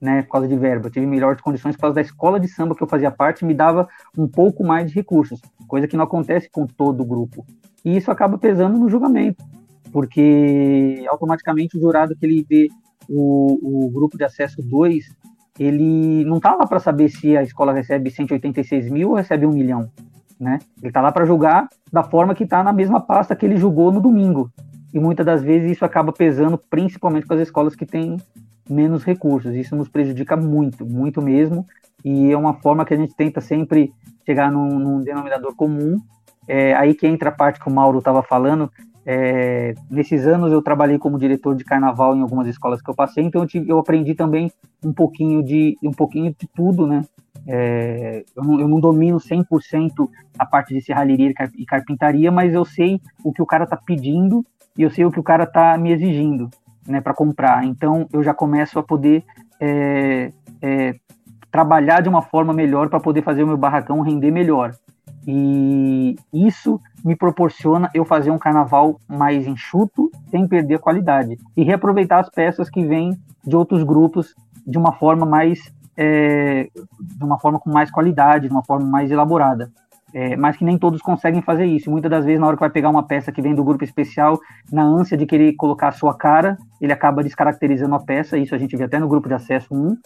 né, por causa de verba, eu tive melhores condições por causa da escola de samba que eu fazia parte, me dava um pouco mais de recursos, coisa que não acontece com todo o grupo. E isso acaba pesando no julgamento, porque automaticamente o jurado que ele vê o, o grupo de acesso 2, ele não está lá para saber se a escola recebe 186 mil ou recebe um milhão, né? Ele está lá para julgar da forma que está na mesma pasta que ele julgou no domingo. E muitas das vezes isso acaba pesando, principalmente com as escolas que têm menos recursos. Isso nos prejudica muito, muito mesmo. E é uma forma que a gente tenta sempre chegar num, num denominador comum é aí que entra a parte que o Mauro estava falando. É, nesses anos eu trabalhei como diretor de carnaval em algumas escolas que eu passei, então eu, tive, eu aprendi também um pouquinho de um pouquinho de tudo, né? É, eu, não, eu, não, domino 100% a parte de serralheria e carpintaria, mas eu sei o que o cara está pedindo e eu sei o que o cara está me exigindo, né, para comprar. Então eu já começo a poder é, é, trabalhar de uma forma melhor para poder fazer o meu barracão render melhor. E isso me proporciona eu fazer um carnaval mais enxuto, sem perder a qualidade. E reaproveitar as peças que vêm de outros grupos de uma forma mais. É, de uma forma com mais qualidade, de uma forma mais elaborada. É, mas que nem todos conseguem fazer isso. Muitas das vezes, na hora que vai pegar uma peça que vem do grupo especial, na ânsia de querer colocar a sua cara, ele acaba descaracterizando a peça. Isso a gente vê até no grupo de acesso 1,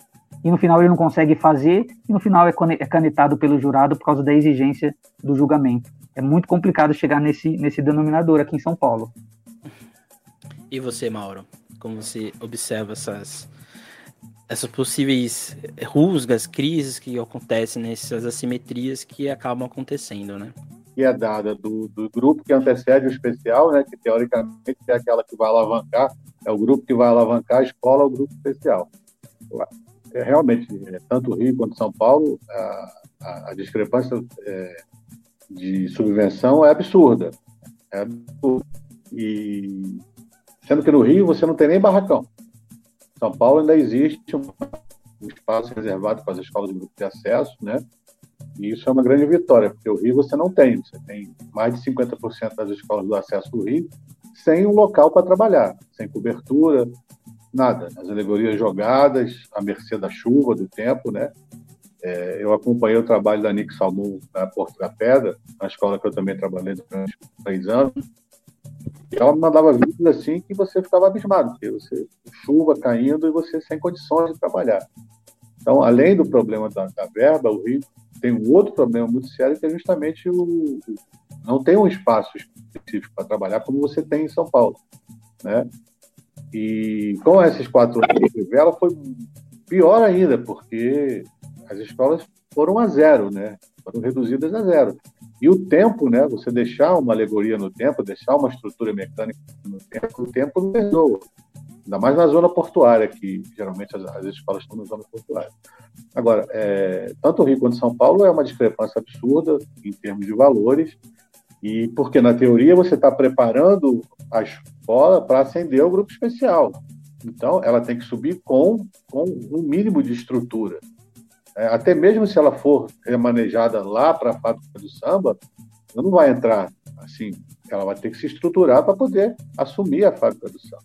e no final ele não consegue fazer, e no final é, é canetado pelo jurado por causa da exigência do julgamento. É muito complicado chegar nesse, nesse denominador aqui em São Paulo. E você, Mauro? Como você observa essas, essas possíveis rusgas, crises que acontecem nessas assimetrias que acabam acontecendo, né? Que é dada do, do grupo que antecede o especial, né? Que teoricamente é aquela que vai alavancar, é o grupo que vai alavancar a escola, o grupo especial. É, realmente, é, tanto Rio quanto São Paulo, a, a, a discrepância é, de subvenção é absurda. É absurda. E sendo que no Rio você não tem nem barracão. São Paulo ainda existe um, espaço reservado para as escolas de grupo de acesso, né? E isso é uma grande vitória, porque o Rio você não tem. Você tem mais de 50% das escolas do acesso do Rio sem um local para trabalhar, sem cobertura, nada. As alegorias jogadas à mercê da chuva, do tempo, né? É, eu acompanhei o trabalho da Nick Salmon na Porto da Pedra, na escola que eu também trabalhei durante três anos. E ela mandava vídeos assim que você ficava abismado, porque você chuva caindo e você sem condições de trabalhar. Então, além do problema da, da verba, o Rio tem um outro problema muito sério que é justamente o não tem um espaço específico para trabalhar como você tem em São Paulo, né? E com esses quatro anos de vela foi pior ainda, porque as escolas foram a zero, né? Foram reduzidas a zero. E o tempo, né? Você deixar uma alegoria no tempo, deixar uma estrutura mecânica no tempo, o tempo não perdoa. Ainda mais na zona portuária, que geralmente as, as escolas estão na zona portuária. Agora, é, tanto o Rio quanto São Paulo é uma discrepância absurda em termos de valores, e porque na teoria você está preparando a escola para acender o grupo especial. Então, ela tem que subir com, com um mínimo de estrutura. É, até mesmo se ela for remanejada lá para a fábrica do samba, ela não vai entrar assim. Ela vai ter que se estruturar para poder assumir a fábrica do samba.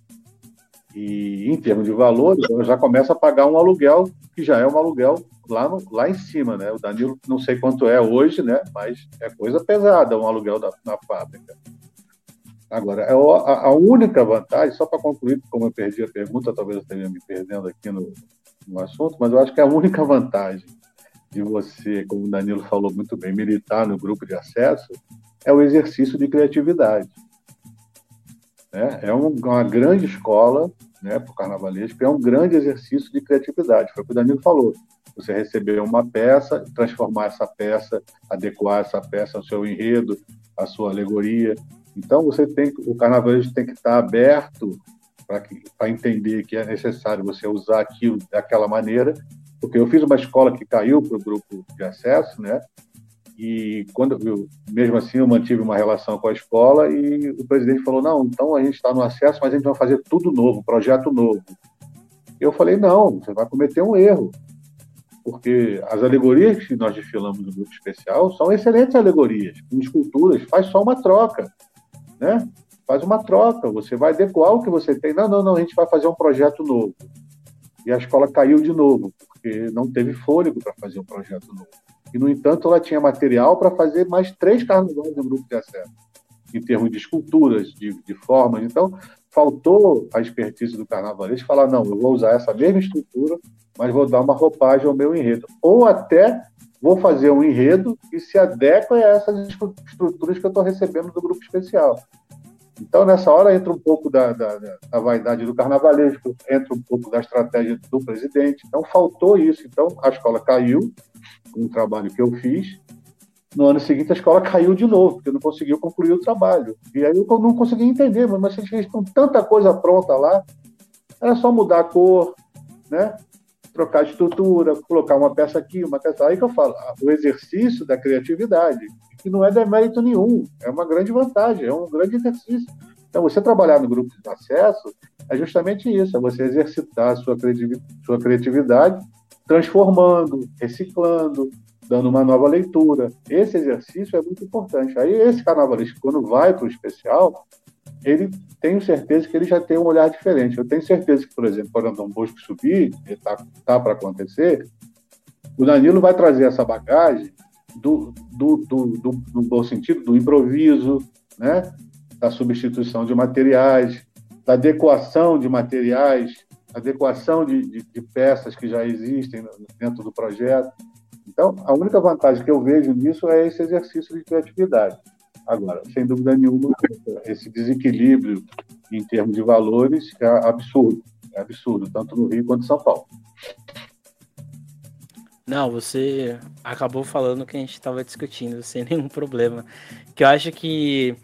E em termos de valores, ela já começa a pagar um aluguel que já é um aluguel lá, no, lá em cima, né? O Danilo não sei quanto é hoje, né? Mas é coisa pesada um aluguel da, na fábrica. Agora, é a, a única vantagem, só para concluir, como eu perdi a pergunta, talvez eu esteja me perdendo aqui no, no assunto, mas eu acho que a única vantagem de você, como o Danilo falou muito bem, militar no grupo de acesso é o exercício de criatividade. Né? É uma grande escola né, para o carnavalesco, é um grande exercício de criatividade. Foi o que o Danilo falou. Você receber uma peça, transformar essa peça, adequar essa peça ao seu enredo, à sua alegoria. Então, você tem, o carnavalesco tem que estar aberto para entender que é necessário você usar aquilo daquela maneira, porque eu fiz uma escola que caiu para o grupo de acesso, né? E quando eu, mesmo assim eu mantive uma relação com a escola e o presidente falou não, então a gente está no acesso, mas a gente vai fazer tudo novo, projeto novo. Eu falei não, você vai cometer um erro, porque as alegorias que nós desfilamos no grupo especial são excelentes alegorias, com esculturas, faz só uma troca, né? Faz uma troca, você vai adequar o que você tem. Não, não, não, a gente vai fazer um projeto novo. E a escola caiu de novo, porque não teve fôlego para fazer um projeto novo. E, no entanto, ela tinha material para fazer mais três carnavais no grupo de acesso, em termos de esculturas, de, de formas. Então, faltou a expertise do carnavalesco falar: não, eu vou usar essa mesma estrutura, mas vou dar uma roupagem ao meu enredo. Ou até vou fazer um enredo que se adequa a essas estruturas que eu estou recebendo do grupo especial. Então, nessa hora, entra um pouco da, da, da, vaidade do carnavalesco, entra um pouco da estratégia do presidente. Então, faltou isso. Então, a escola caiu, um trabalho que eu fiz. No ano seguinte, a escola caiu de novo, porque não conseguiu concluir o trabalho. E aí eu não consegui entender, mas vocês estão tanta coisa pronta lá, era só mudar a cor, né? Trocar a estrutura, colocar uma peça aqui, uma peça aí que eu falo, o exercício da criatividade que não é demérito nenhum, é uma grande vantagem, é um grande exercício. Então, você trabalhar no grupo de acesso é justamente isso, é você exercitar a sua, sua criatividade, transformando, reciclando, dando uma nova leitura. Esse exercício é muito importante. Aí, esse carnavalista, quando vai para o especial, ele tenho certeza que ele já tem um olhar diferente. Eu tenho certeza que, por exemplo, quando Andão Bosco subir, está tá para acontecer, o Danilo vai trazer essa bagagem do, do, do, do, no bom sentido, do improviso, né? da substituição de materiais, da adequação de materiais adequação de, de, de, peças que já existem dentro do projeto. Então, a única vantagem que eu vejo nisso é esse exercício de criatividade. Agora, sem dúvida nenhuma, esse desequilíbrio em termos de valores é absurdo, é absurdo, tanto no Rio quanto em São Paulo. Não, você acabou falando o que a gente estava discutindo sem nenhum problema. Que eu acho que,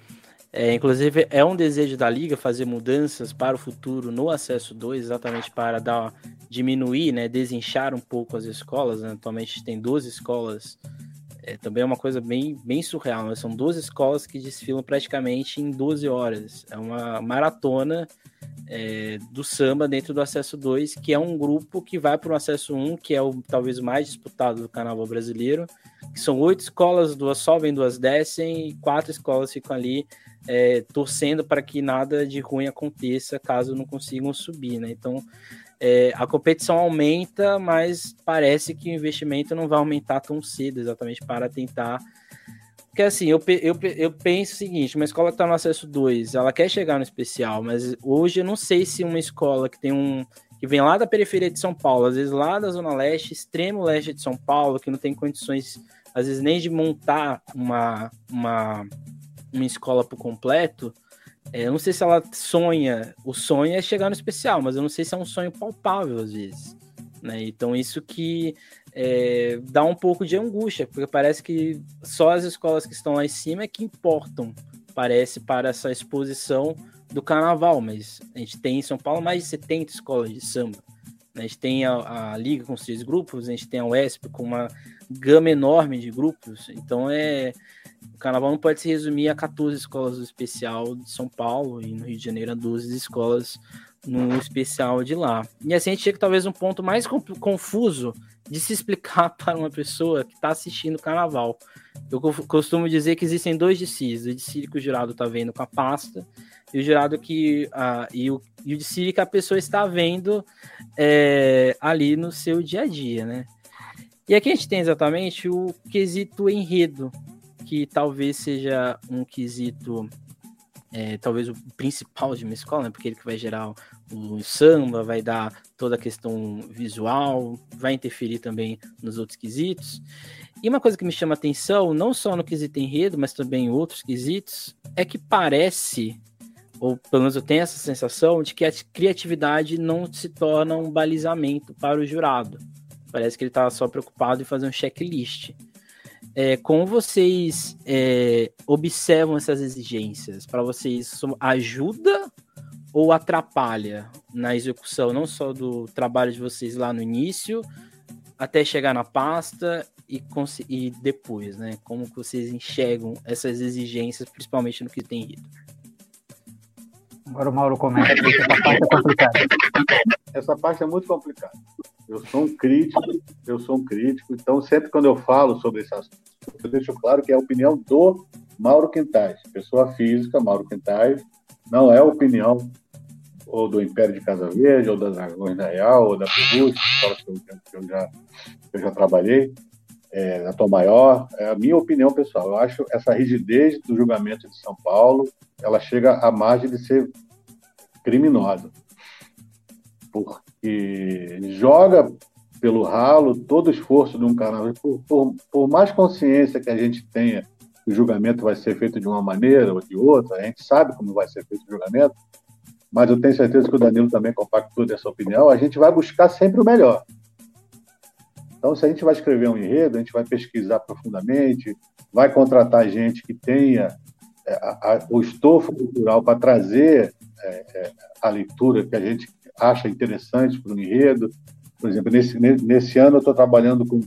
é, inclusive, é um desejo da Liga fazer mudanças para o futuro no acesso 2, exatamente para dar, diminuir, né, desinchar um pouco as escolas. Né? Atualmente tem 12 escolas é, também é uma coisa bem, bem surreal. Né? São duas escolas que desfilam praticamente em 12 horas. É uma maratona é, do samba dentro do Acesso 2, que é um grupo que vai para o Acesso 1, que é o talvez mais disputado do carnaval brasileiro. Que são oito escolas, duas sobem, duas descem, e quatro escolas ficam ali é, torcendo para que nada de ruim aconteça caso não consigam subir. Né? Então é, a competição aumenta, mas parece que o investimento não vai aumentar tão cedo, exatamente para tentar. Porque assim, eu, eu, eu penso o seguinte: uma escola que está no acesso 2, ela quer chegar no especial, mas hoje eu não sei se uma escola que tem um. que vem lá da periferia de São Paulo, às vezes lá da Zona Leste, extremo leste de São Paulo, que não tem condições, às vezes, nem de montar uma, uma, uma escola por completo eu não sei se ela sonha, o sonho é chegar no especial, mas eu não sei se é um sonho palpável às vezes. Né? Então isso que é, dá um pouco de angústia, porque parece que só as escolas que estão lá em cima é que importam, parece, para essa exposição do carnaval, mas a gente tem em São Paulo mais de 70 escolas de samba. Né? A gente tem a, a Liga com seis grupos, a gente tem a UESP com uma gama enorme de grupos, então é o carnaval não pode se resumir a 14 escolas do especial de São Paulo e no Rio de Janeiro a 12 escolas no especial de lá. E assim a gente chega talvez um ponto mais confuso de se explicar para uma pessoa que está assistindo o carnaval. Eu costumo dizer que existem dois DCs, o DC que o jurado está vendo com a pasta e o jurado que uh, e, o, e o DC que a pessoa está vendo é, ali no seu dia a dia, né? E aqui a gente tem exatamente o quesito enredo, que talvez seja um quesito, é, talvez o principal de uma escola, né? porque ele que vai gerar o, o samba, vai dar toda a questão visual, vai interferir também nos outros quesitos. E uma coisa que me chama atenção, não só no quesito enredo, mas também em outros quesitos, é que parece, ou pelo menos eu tenho essa sensação, de que a criatividade não se torna um balizamento para o jurado. Parece que ele está só preocupado em fazer um checklist é, como vocês é, observam essas exigências? Para vocês, ajuda ou atrapalha na execução, não só do trabalho de vocês lá no início, até chegar na pasta e, e depois, né? Como vocês enxergam essas exigências, principalmente no que tem ido? Agora o Mauro começa, essa parte é complicada. Essa parte é muito complicada. Eu sou um crítico, eu sou um crítico, então sempre quando eu falo sobre esse assunto, eu deixo claro que é a opinião do Mauro Quintais, pessoa física, Mauro Quintais, não é a opinião ou do Império de Casa Verde, ou da Dragões da Real, ou da Perus, que eu, já, eu já trabalhei, é, na Tom Maior, é a minha opinião pessoal. Eu acho essa rigidez do julgamento de São Paulo, ela chega à margem de ser criminosa. Porque que joga pelo ralo todo o esforço de um carnaval. Por, por, por, mais consciência que a gente tenha que o julgamento vai ser feito de uma maneira ou de outra, a gente sabe como vai ser feito o julgamento, mas eu tenho certeza que o Danilo também compactua dessa opinião, a gente vai buscar sempre o melhor. Então, se a gente vai escrever um enredo, a gente vai pesquisar profundamente, vai contratar gente que tenha é, a, o estofo cultural para trazer é, é, a leitura que a gente acha interessante para o enredo. Por exemplo, nesse, nesse ano eu estou trabalhando com,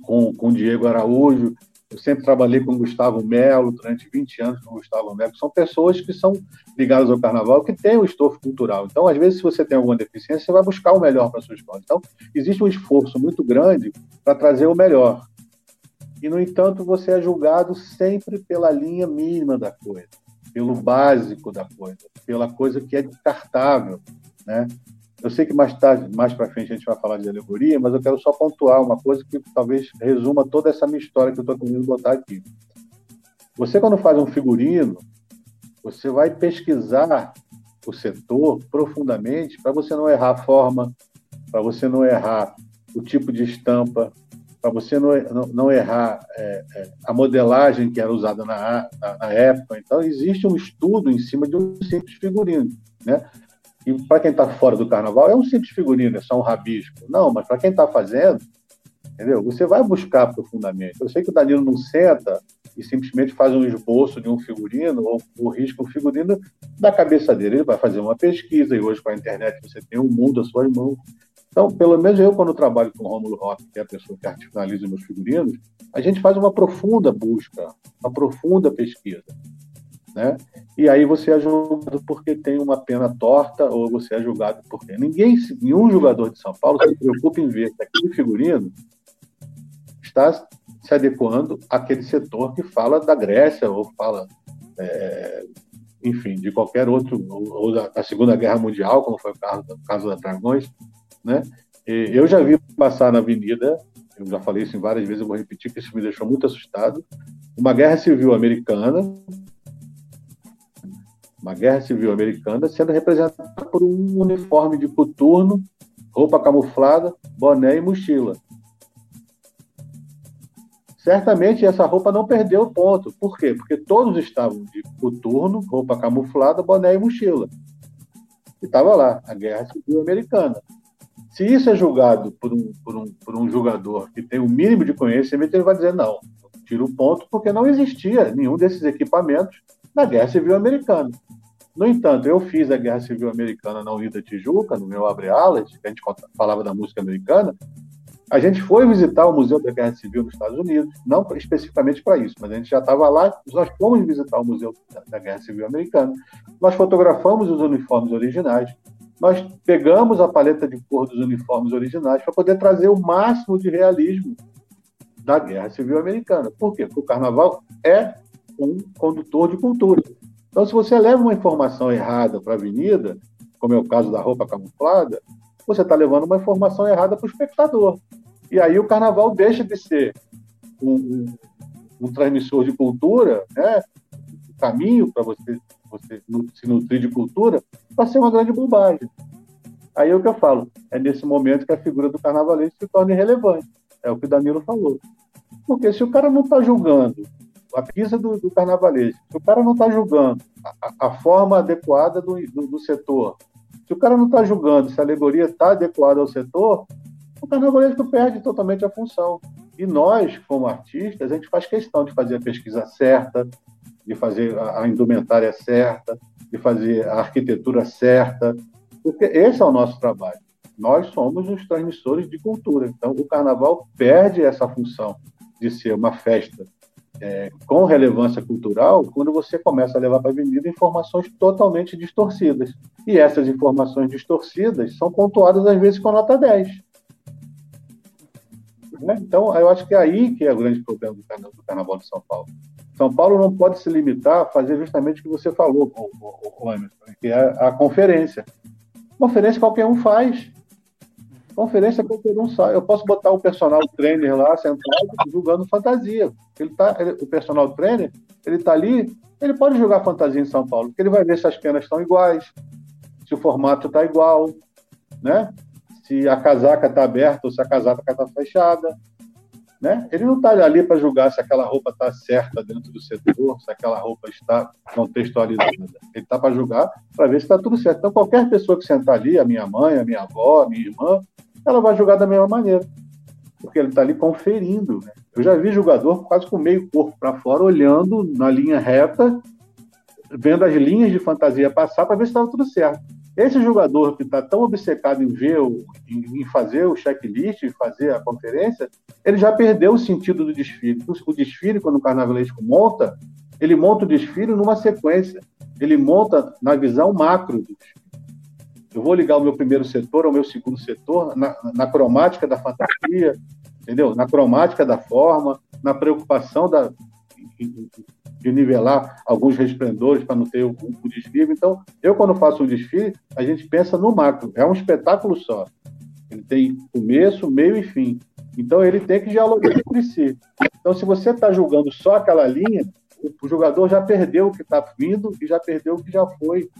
com, com Diego Araújo, eu sempre trabalhei com Gustavo Melo, durante 20 anos com Gustavo Melo, são pessoas que são ligadas ao carnaval, que têm o estofo cultural. Então, às vezes, se você tem alguma deficiência, você vai buscar o melhor para a sua escola. Então, existe um esforço muito grande para trazer o melhor. E, no entanto, você é julgado sempre pela linha mínima da coisa pelo básico da coisa, pela coisa que é descartável, né? Eu sei que mais tarde, mais para frente a gente vai falar de alegoria, mas eu quero só pontuar uma coisa que talvez resuma toda essa minha história que eu estou querendo botar aqui. Você quando faz um figurino, você vai pesquisar o setor profundamente para você não errar a forma, para você não errar o tipo de estampa, para você não, não, não errar é, é, a modelagem que era usada na, na, na, época. Então, existe um estudo em cima de um simples figurino. Né? E para quem está fora do carnaval, é um simples figurino, é só um rabisco. Não, mas para quem está fazendo, entendeu? Você vai buscar profundamente. Eu sei que o Danilo não senta e simplesmente faz um esboço de um figurino ou, ou risca um figurino da cabeça dele. Ele vai fazer uma pesquisa e hoje com a internet você tem um mundo à sua mão. Então, pelo menos eu, quando trabalho com o Rômulo Rock, que é a pessoa que artificializa meus figurinos, a gente faz uma profunda busca, uma profunda pesquisa. Né? E aí você é julgado porque tem uma pena torta ou você é julgado porque ninguém, nenhum jogador de São Paulo se preocupa em ver que aquele figurino está se adequando àquele setor que fala da Grécia ou fala, é, enfim, de qualquer outro, ou da, da, Segunda Guerra Mundial, como foi o caso, o caso da Dragões. Né? E eu já vi passar na avenida, eu já falei isso várias vezes, eu vou repetir que isso me deixou muito assustado, uma guerra civil americana, uma guerra civil americana sendo representada por um uniforme de coturno, roupa camuflada, boné e mochila certamente essa roupa não perdeu ponto. Por quê? Porque todos estavam de coturno, roupa camuflada, boné e mochila. E estava lá, a Guerra Civil Americana. Se isso é julgado por um, por, um, por um julgador que tem o mínimo de conhecimento, ele vai dizer não, tira o ponto porque não existia nenhum desses equipamentos na Guerra Civil Americana. No entanto, eu fiz a Guerra Civil Americana na Unida Tijuca, no meu Abre Alas, que a gente falava da música americana, a gente foi visitar o Museu da Guerra Civil nos Estados Unidos, não especificamente para isso, mas a gente já estava lá, nós fomos visitar o Museu da Guerra Civil Americana, nós fotografamos os uniformes originais, nós pegamos a paleta de cor dos uniformes originais para poder trazer o máximo de realismo da Guerra Civil Americana. Por quê? Porque o carnaval é um condutor de cultura. Então, se você leva uma informação errada para a avenida, como é o caso da roupa camuflada, você está levando uma informação errada para o espectador. E aí o carnaval deixa de ser um, um, um transmissor de cultura, né? um caminho para você, você se nutrir de cultura, para ser uma grande bobagem. Aí é o que eu falo, é nesse momento que a figura do carnavalesco se torna irrelevante. É o que o Danilo falou. Porque se o cara não está julgando a do, do carnavalesco, se o cara não está julgando a, a, forma adequada do, do, do setor, se o cara não está julgando se a alegoria está adequada ao setor, o carnavalesco perde totalmente a função. E nós, como artistas, a gente faz questão de fazer a pesquisa certa, de fazer a indumentária certa, de fazer a arquitetura certa, porque esse é o nosso trabalho. Nós somos os transmissores de cultura. Então, o carnaval perde essa função de ser uma festa é, com relevância cultural quando você começa a levar para a avenida informações totalmente distorcidas. E essas informações distorcidas são pontuadas às vezes com nota 10. Né? Então, eu acho que é aí que é o grande problema do Carnaval, do Carnaval de São Paulo. São Paulo não pode se limitar a fazer justamente o que você falou, o, Emerson, que é a conferência. Conferência qualquer um faz. Conferência qualquer um sai. Eu posso botar o personal trainer lá sentado jogando fantasia. Ele tá, ele, o personal trainer, ele está ali, ele pode jogar fantasia em São Paulo, porque ele vai ver se as penas estão iguais, se o formato está igual, né? se a casaca está aberta ou se a casaca está fechada. Né? Ele não está ali para julgar se aquela roupa está certa dentro do setor, se aquela roupa está contextualizada. Ele está para julgar para ver se está tudo certo. Então, qualquer pessoa que sentar ali, a minha mãe, a minha avó, a minha irmã, ela vai julgar da mesma maneira, porque ele está ali conferindo. Né? Eu já vi jogador quase com meio corpo para fora, olhando na linha reta, vendo as linhas de fantasia passar para ver se estava tudo certo. Esse jogador que está tão obcecado em ver, o, em, fazer o checklist, em fazer a conferência, ele já perdeu o sentido do desfile. O desfile, quando o carnavalesco monta, ele monta o desfile numa sequência. Ele monta na visão macro do desfile. Eu vou ligar o meu primeiro setor ao meu segundo setor, na, na cromática da fantasia, entendeu? Na cromática da forma, na preocupação da, de nivelar alguns resplendores para não ter o, o, desfile. Então, eu, quando faço um desfile, a gente pensa no macro. É um espetáculo só. Ele tem começo, meio e fim. Então, ele tem que dialogar entre si. Então, se você está julgando só aquela linha, o, o jogador já perdeu o que está vindo e já perdeu o que já foi.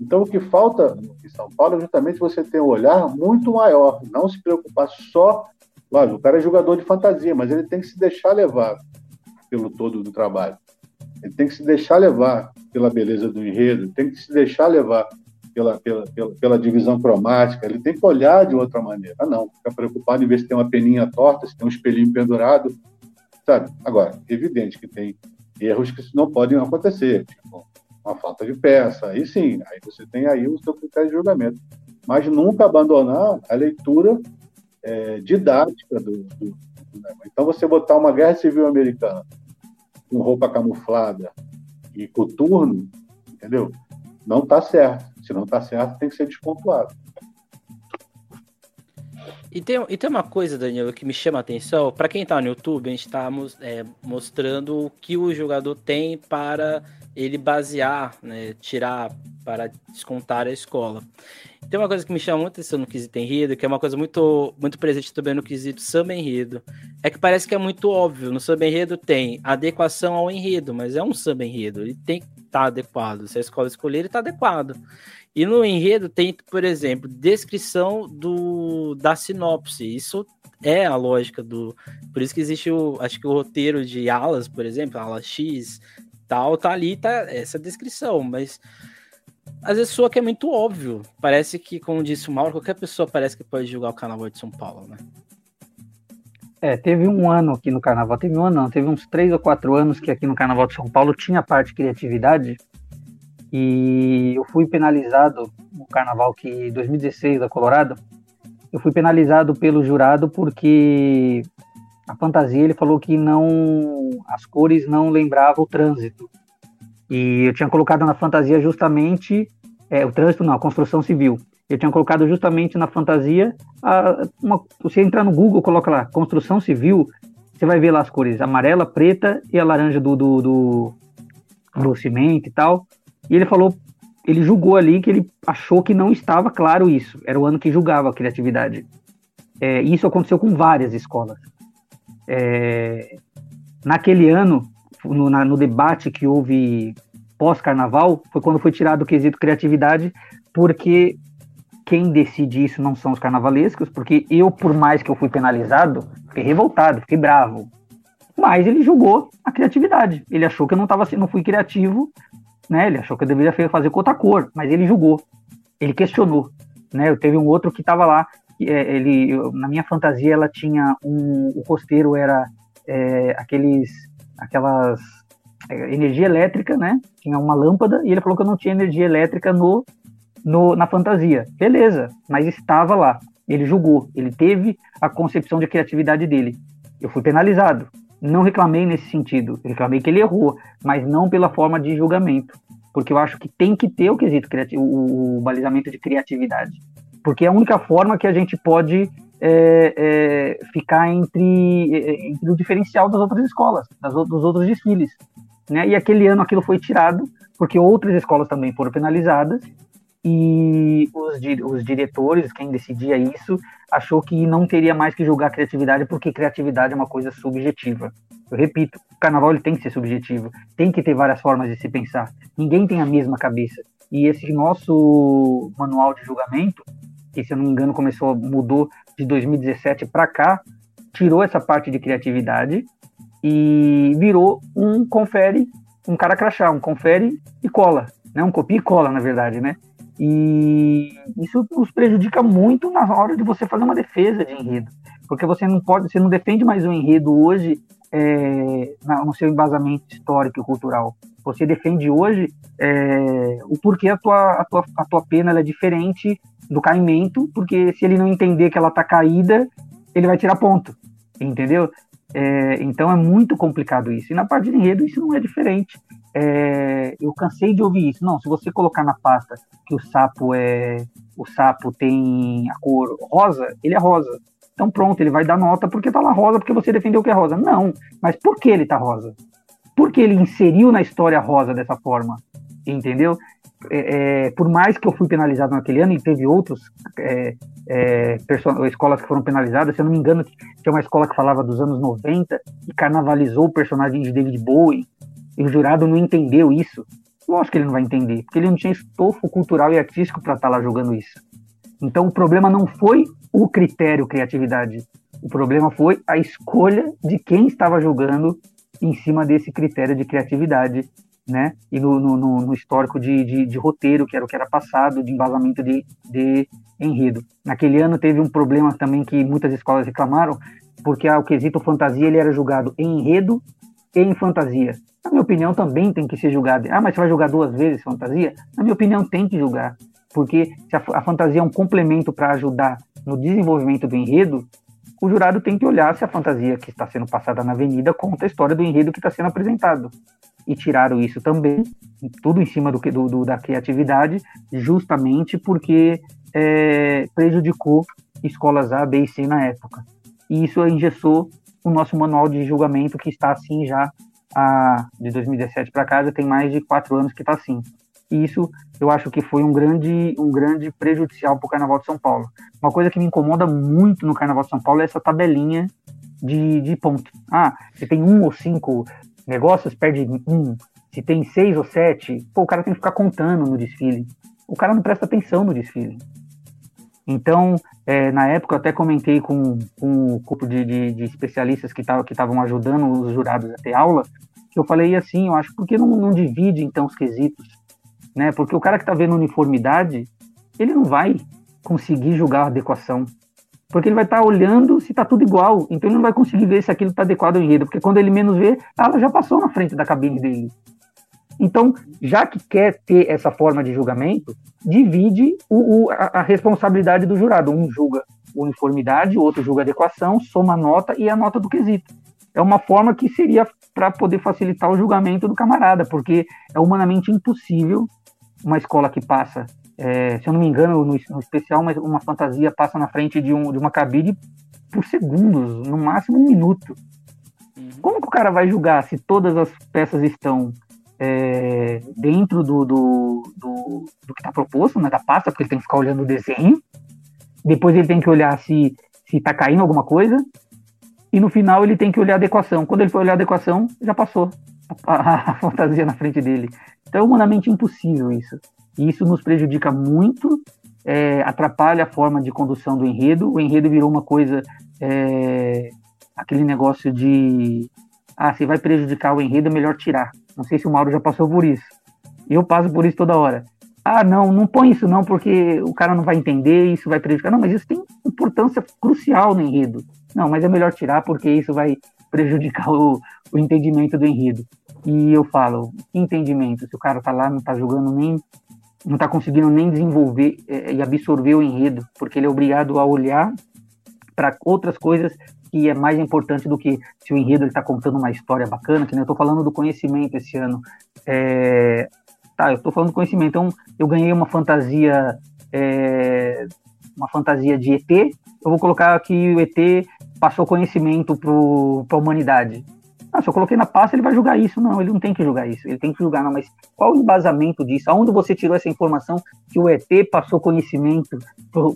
Então, o que falta em São Paulo é justamente você ter um olhar muito maior, não se preocupar só. Lógico, o cara é jogador de fantasia, mas ele tem que se deixar levar pelo todo do trabalho. Ele tem que se deixar levar pela beleza do enredo, tem que se deixar levar pela, pela, pela, pela, divisão cromática, ele tem que olhar de outra maneira. Ah, não, ficar preocupado em ver se tem uma peninha torta, se tem um espelhinho pendurado, sabe? Agora, evidente que tem erros que não podem acontecer, tipo uma falta de peça, aí sim, aí você tem aí o seu critério de julgamento. Mas nunca abandonar a leitura é, didática do, do, Então, você botar uma guerra civil americana com roupa camuflada e coturno, entendeu? Não está certo. Se não está certo, tem que ser despontuado. E tem, e tem uma coisa, Daniel, que me chama a atenção. Para quem está no YouTube, a gente está é, mostrando o que o jogador tem para ele basear, né, tirar para descontar a escola. Tem uma coisa que me chama muito atenção no quesito enredo, que é uma coisa muito, muito presente também no quesito samba enredo, é que parece que é muito óbvio. No samba enredo tem adequação ao enredo, mas é um samba enredo, ele tem que estar tá adequado. Se a escola escolher, ele está adequado. E no enredo tem, por exemplo, descrição do, da sinopse. Isso é a lógica do. Por isso que existe o. Acho que o roteiro de alas, por exemplo, ala X, tal, tá ali, tá essa descrição, mas às vezes soa que é muito óbvio. Parece que, como disse o Mauro, qualquer pessoa parece que pode jogar o Carnaval de São Paulo, né? É, teve um ano aqui no Carnaval, teve um ano não, teve uns três ou quatro anos que aqui no Carnaval de São Paulo tinha parte de criatividade e eu fui penalizado no carnaval que 2016 da Colorado. Eu fui penalizado pelo jurado porque a fantasia ele falou que não as cores não lembravam o trânsito. E eu tinha colocado na fantasia justamente é, o trânsito não, a construção civil. Eu tinha colocado justamente na fantasia a, uma, você entrar no Google, coloca lá construção civil, você vai ver lá as cores amarela, preta e a laranja do, do, do, do cimento e tal. E ele falou, ele julgou ali que ele achou que não estava claro isso. Era o ano que julgava a criatividade. É, isso aconteceu com várias escolas. É, naquele ano, no, na, no debate que houve pós-carnaval, foi quando foi tirado o quesito criatividade, porque quem decide isso não são os carnavalescos, porque eu, por mais que eu fui penalizado, fiquei revoltado, fiquei bravo. Mas ele julgou a criatividade. Ele achou que eu não, tava, não fui criativo né? Ele achou que eu deveria fazer com outra cor, mas ele julgou, ele questionou, né? Eu teve um outro que estava lá, ele, eu, na minha fantasia ela tinha um, o costeiro era é, aqueles, aquelas é, energia elétrica, né? Tinha uma lâmpada e ele falou que eu não tinha energia elétrica no, no na fantasia. Beleza, mas estava lá. Ele julgou, ele teve a concepção de criatividade dele. Eu fui penalizado, não reclamei nesse sentido. reclamei que ele errou, mas não pela forma de julgamento. Porque eu acho que tem que ter o quesito criativo, o balizamento de criatividade. Porque é a única forma que a gente pode é, é, ficar entre, é, entre, o diferencial das outras escolas, das, dos outros desfiles. Né? E aquele ano aquilo foi tirado, porque outras escolas também foram penalizadas, e os, os diretores, quem decidia isso, achou que não teria mais que julgar criatividade, porque criatividade é uma coisa subjetiva. Eu repito, o carnaval ele tem que ser subjetivo, tem que ter várias formas de se pensar. Ninguém tem a mesma cabeça. E esse nosso manual de julgamento, que se eu não me engano começou, mudou de 2017 para cá, tirou essa parte de criatividade e virou um confere, um cara crachá, um confere e cola, né? Um copia e cola, na verdade, né? E isso nos prejudica muito na hora de você fazer uma defesa de enredo, porque você não pode, você não defende mais o enredo hoje é, no seu embasamento histórico e cultural. Você defende hoje é, o porquê a tua, a tua, a tua pena é diferente do caimento, porque se ele não entender que ela está caída, ele vai tirar ponto, entendeu? É, então é muito complicado isso. E na parte de enredo isso não é diferente. É, eu cansei de ouvir isso. Não, se você colocar na pasta que o sapo é o sapo tem a cor rosa, ele é rosa. Então pronto, ele vai dar nota porque tá lá rosa, porque você defendeu que é rosa. Não, mas por que ele tá rosa? Porque ele inseriu na história rosa dessa forma, entendeu? É, é, por mais que eu fui penalizado naquele ano e teve outros é, é escolas que foram penalizadas, se eu não me engano, tinha uma escola que falava dos anos 90 e carnavalizou o personagem de David Bowie, e o jurado não entendeu isso. Lógico que ele não vai entender, porque ele não tinha estofo cultural e artístico para estar tá lá jogando isso. Então o problema não foi o critério criatividade, o problema foi a escolha de quem estava jogando em cima desse critério de criatividade, né? E no, no, no histórico de, de, de, roteiro, que era o que era passado, de embasamento de, de enredo. Naquele ano teve um problema também que muitas escolas reclamaram, porque ah, o quesito fantasia ele era julgado em enredo e em fantasia. Na minha opinião, também tem que ser julgado. Ah, mas você vai julgar duas vezes fantasia? Na minha opinião, tem que julgar. Porque se a, a fantasia é um complemento para ajudar no desenvolvimento do enredo, o jurado tem que olhar se a fantasia que está sendo passada na avenida conta a história do enredo que está sendo apresentado. E tiraram isso também, tudo em cima do, do, do da criatividade, justamente porque é, prejudicou escolas A, B e C na época. E isso engessou o nosso manual de julgamento, que está assim já a, de 2017 para já tem mais de quatro anos que está assim. E isso eu acho que foi um grande, um grande prejudicial para o Carnaval de São Paulo. Uma coisa que me incomoda muito no Carnaval de São Paulo é essa tabelinha de, de ponto. Ah, se tem um ou cinco negócios, perde um. Se tem seis ou sete, pô, o cara tem que ficar contando no desfile. O cara não presta atenção no desfile. Então, é, na época, eu até comentei com, com o grupo de, de, de especialistas que estavam ajudando os jurados a ter aula, que eu falei assim, eu acho, por que não, não divide, então, os quesitos? Né? Porque o cara que está vendo uniformidade, ele não vai conseguir julgar a adequação. Porque ele vai estar tá olhando se está tudo igual. Então ele não vai conseguir ver se aquilo está adequado ao enredo. Porque quando ele menos vê, ela já passou na frente da cabine dele. Então, já que quer ter essa forma de julgamento, divide o, o, a, a, responsabilidade do jurado. Um julga uniformidade, outro julga adequação, soma a nota e a nota do quesito. É uma forma que seria para poder facilitar o julgamento do camarada, porque é humanamente impossível uma escola que passa, é, se eu não me engano, no, no, especial, mas uma fantasia passa na frente de, um, de uma cabine por segundos, no máximo um minuto. Uhum. Como que o cara vai julgar se todas as peças estão é, dentro do, do, do, do que está proposto, né, da pasta, porque ele tem que ficar olhando o desenho, depois ele tem que olhar se se está caindo alguma coisa, e no final ele tem que olhar a adequação. Quando ele for olhar a adequação, já passou a, a fantasia na frente dele. Então é humanamente impossível isso. E isso nos prejudica muito, é, atrapalha a forma de condução do enredo. O enredo virou uma coisa, é, aquele negócio de, ah, se vai prejudicar o enredo, é melhor tirar. Não sei se o Mauro já passou por isso. Eu passo por isso toda hora. Ah, não, não põe isso não, porque o cara não vai entender, isso vai prejudicar. Não, mas isso tem importância crucial no enredo. Não, mas é melhor tirar porque isso vai prejudicar o, o entendimento do enredo. E eu falo, entendimento, se o cara tá lá, não tá jogando nem, não tá conseguindo nem desenvolver é, e absorver o enredo, porque ele é obrigado a olhar para outras coisas que é mais importante do que se o enredo está contando uma história bacana, que eu estou falando do conhecimento esse ano. É, tá, eu estou falando do conhecimento, então eu ganhei uma fantasia, é, uma fantasia de ET, eu vou colocar que o ET passou conhecimento para a humanidade. Ah, se eu coloquei na pasta, ele vai julgar isso. Não, ele não tem que julgar isso. Ele tem que julgar, não. Mas qual o embasamento disso? Aonde você tirou essa informação que o ET passou conhecimento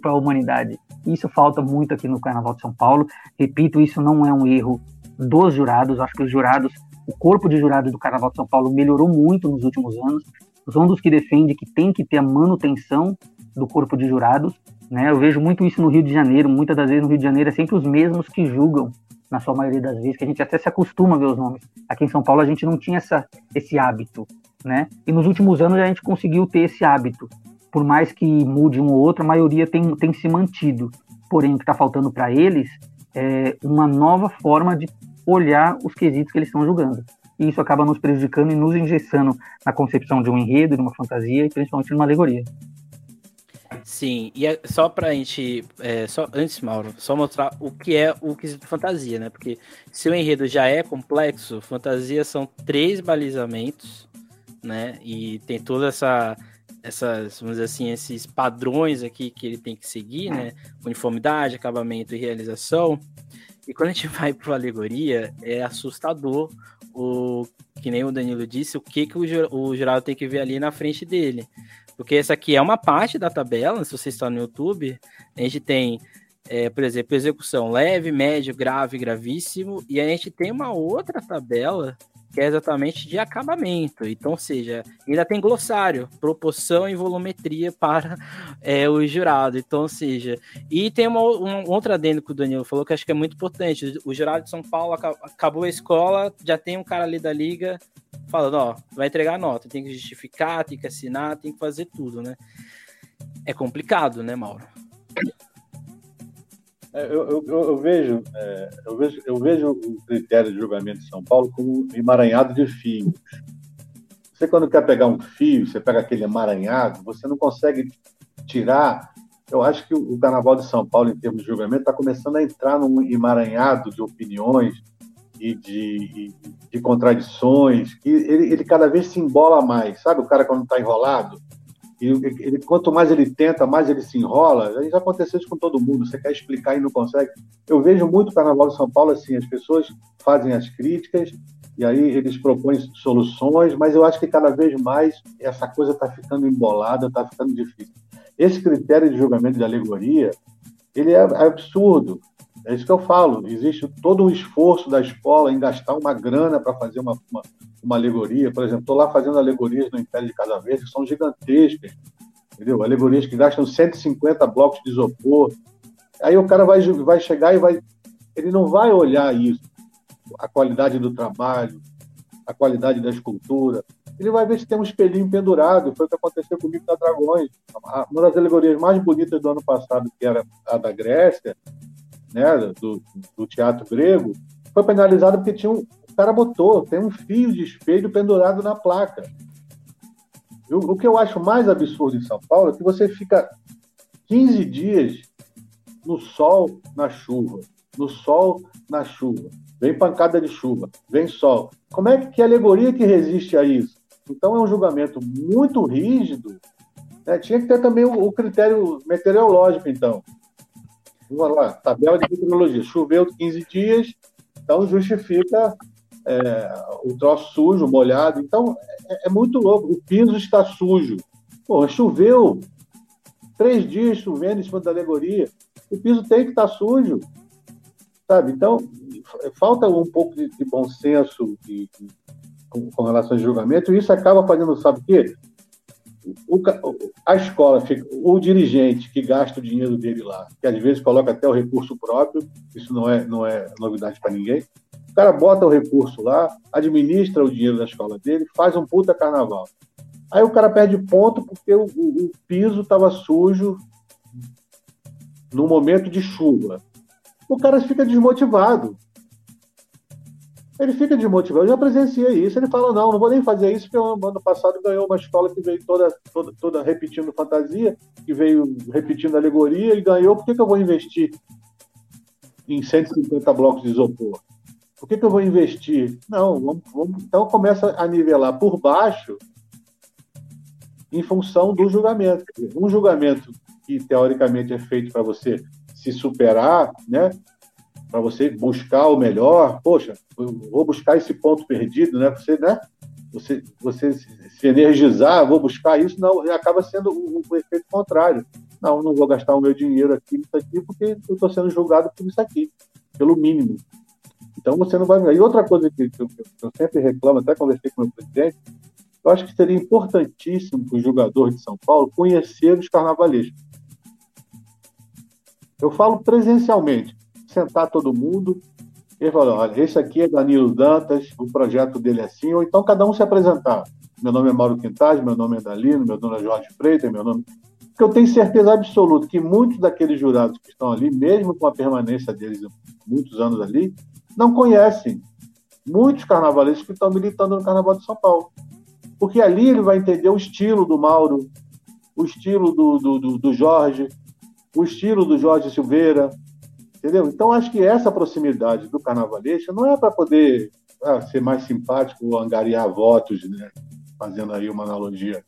para a humanidade? Isso falta muito aqui no Carnaval de São Paulo. Repito, isso não é um erro dos jurados. Acho que os jurados, o corpo de jurados do Carnaval de São Paulo melhorou muito nos últimos anos. São dos que defende que tem que ter a manutenção do corpo de jurados. Né? Eu vejo muito isso no Rio de Janeiro. Muitas das vezes no Rio de Janeiro é sempre os mesmos que julgam na sua maioria das vezes, que a gente até se acostuma a ver os nomes. Aqui em São Paulo a gente não tinha essa, esse hábito, né? E nos últimos anos a gente conseguiu ter esse hábito. Por mais que mude um ou outro, a maioria tem, tem se mantido. Porém, o que está faltando para eles é uma nova forma de olhar os quesitos que eles estão julgando. E isso acaba nos prejudicando e nos engessando na concepção de um enredo, de uma fantasia e principalmente de uma alegoria. Sim, e é só pra gente. É, só, antes, Mauro, só mostrar o que é o quesito fantasia, né? Porque se o enredo já é complexo, fantasia são três balizamentos, né? E tem toda essa. Essas, vamos dizer assim, esses padrões aqui que ele tem que seguir, né? Uniformidade, acabamento e realização. E quando a gente vai para alegoria, é assustador o que nem o Danilo disse, o que, que o, o jurado tem que ver ali na frente dele. Porque essa aqui é uma parte da tabela, se você está no YouTube, a gente tem, é, por exemplo, execução leve, médio, grave, gravíssimo, e a gente tem uma outra tabela que é exatamente de acabamento. Então, seja, ainda tem glossário, proporção e volumetria para é, o jurado. Então, seja, e tem uma, um outro adendo que o Danilo falou que acho que é muito importante. O jurado de São Paulo acabou a escola, já tem um cara ali da liga falando, ó, vai entregar nota, tem que justificar, tem que assinar, tem que fazer tudo, né? É complicado, né, Mauro? É, eu, eu, eu, vejo, é, eu, vejo, eu vejo o critério de julgamento de São Paulo como um emaranhado de fios. Você, quando quer pegar um fio, você pega aquele emaranhado, você não consegue tirar. Eu acho que o Carnaval de São Paulo, em termos de julgamento, está começando a entrar num emaranhado de opiniões e de, de contradições, que ele, ele cada vez se embola mais. Sabe o cara quando está enrolado? Ele, quanto mais ele tenta, mais ele se enrola. Já aconteceu isso com todo mundo. Você quer explicar e não consegue. Eu vejo muito o Carnaval de São Paulo assim: as pessoas fazem as críticas e aí eles propõem soluções, mas eu acho que cada vez mais essa coisa está ficando embolada, está ficando difícil. Esse critério de julgamento de alegoria, ele é absurdo. É isso que eu falo. Existe todo um esforço da escola em gastar uma grana para fazer uma, uma, uma, alegoria. Por exemplo, estou lá fazendo alegorias no Império de Casa que são gigantescas. Entendeu? Alegorias que gastam 150 blocos de isopor. Aí o cara vai, vai chegar e vai. Ele não vai olhar isso, a qualidade do trabalho, a qualidade da escultura. Ele vai ver se tem um espelhinho pendurado. Foi o que aconteceu comigo na Dragões. Uma das alegorias mais bonitas do ano passado, que era a da Grécia, né, do, do teatro grego, foi penalizado porque tinha um, o cara botou, tem um fio de espelho pendurado na placa. Eu, o que eu acho mais absurdo em São Paulo é que você fica 15 dias no sol, na chuva, no sol, na chuva. Vem pancada de chuva, vem sol. Como é que, que alegoria que resiste a isso? Então é um julgamento muito rígido. Né? Tinha que ter também o, o critério meteorológico, então. Vamos lá, tabela de meteorologia. Choveu 15 dias, então justifica é, o troço sujo, molhado. Então, é, é, muito louco. O piso está sujo. Pô, choveu. Três dias chovendo em cima da alegoria. O piso tem que estar sujo. Sabe? Então, falta um pouco de, de bom senso de, de, com, com relação ao julgamento, e isso acaba fazendo, sabe o quê? O, a escola, o dirigente que gasta o dinheiro dele lá, que às vezes coloca até o recurso próprio, isso não é, não é novidade para ninguém, o cara bota o recurso lá, administra o dinheiro da escola dele, faz um puta carnaval. Aí o cara perde ponto porque o, o, o piso estava sujo no momento de chuva. O cara fica desmotivado ele fica desmotivado. Eu já presenciei isso. Ele fala: não, não vou nem fazer isso, porque o ano passado ganhou uma escola que veio toda, toda, toda repetindo fantasia, que veio repetindo alegoria e ganhou. Por que, que eu vou investir em 150 blocos de isopor? Por que, que eu vou investir? Não, vamos, vamos, então começa a nivelar por baixo em função do julgamento. Um julgamento que teoricamente é feito para você se superar, né? Para você buscar o melhor, poxa, vou buscar esse ponto perdido, né? Você, né? Você, você se energizar, vou buscar isso, não, acaba sendo o, efeito contrário. Não, não vou gastar o meu dinheiro aqui nisso aqui porque eu estou sendo julgado por isso aqui, pelo mínimo. Então você não vai. E outra coisa que, eu, eu sempre reclamo, até conversei com o meu presidente, eu acho que seria importantíssimo para o jogador de São Paulo conhecer os carnavalescos. Eu falo presencialmente sentar todo mundo e falar, olha, esse aqui é Danilo Dantas, o projeto dele é assim, ou então cada um se apresentar. Meu nome é Mauro Quintais, meu nome é Dalino, meu nome é Jorge Freitas, meu nome... Porque eu tenho certeza absoluta que muitos daqueles jurados que estão ali, mesmo com a permanência deles muitos anos ali, não conhecem muitos carnavalistas que estão militando no Carnaval de São Paulo. Porque ali ele vai entender o estilo do Mauro, o estilo do, do, do, do Jorge, o estilo do Jorge Silveira, Entendeu? Então, acho que essa proximidade do carnavalesco não é para poder ah, ser mais simpático ou angariar votos, né? fazendo aí uma analogia.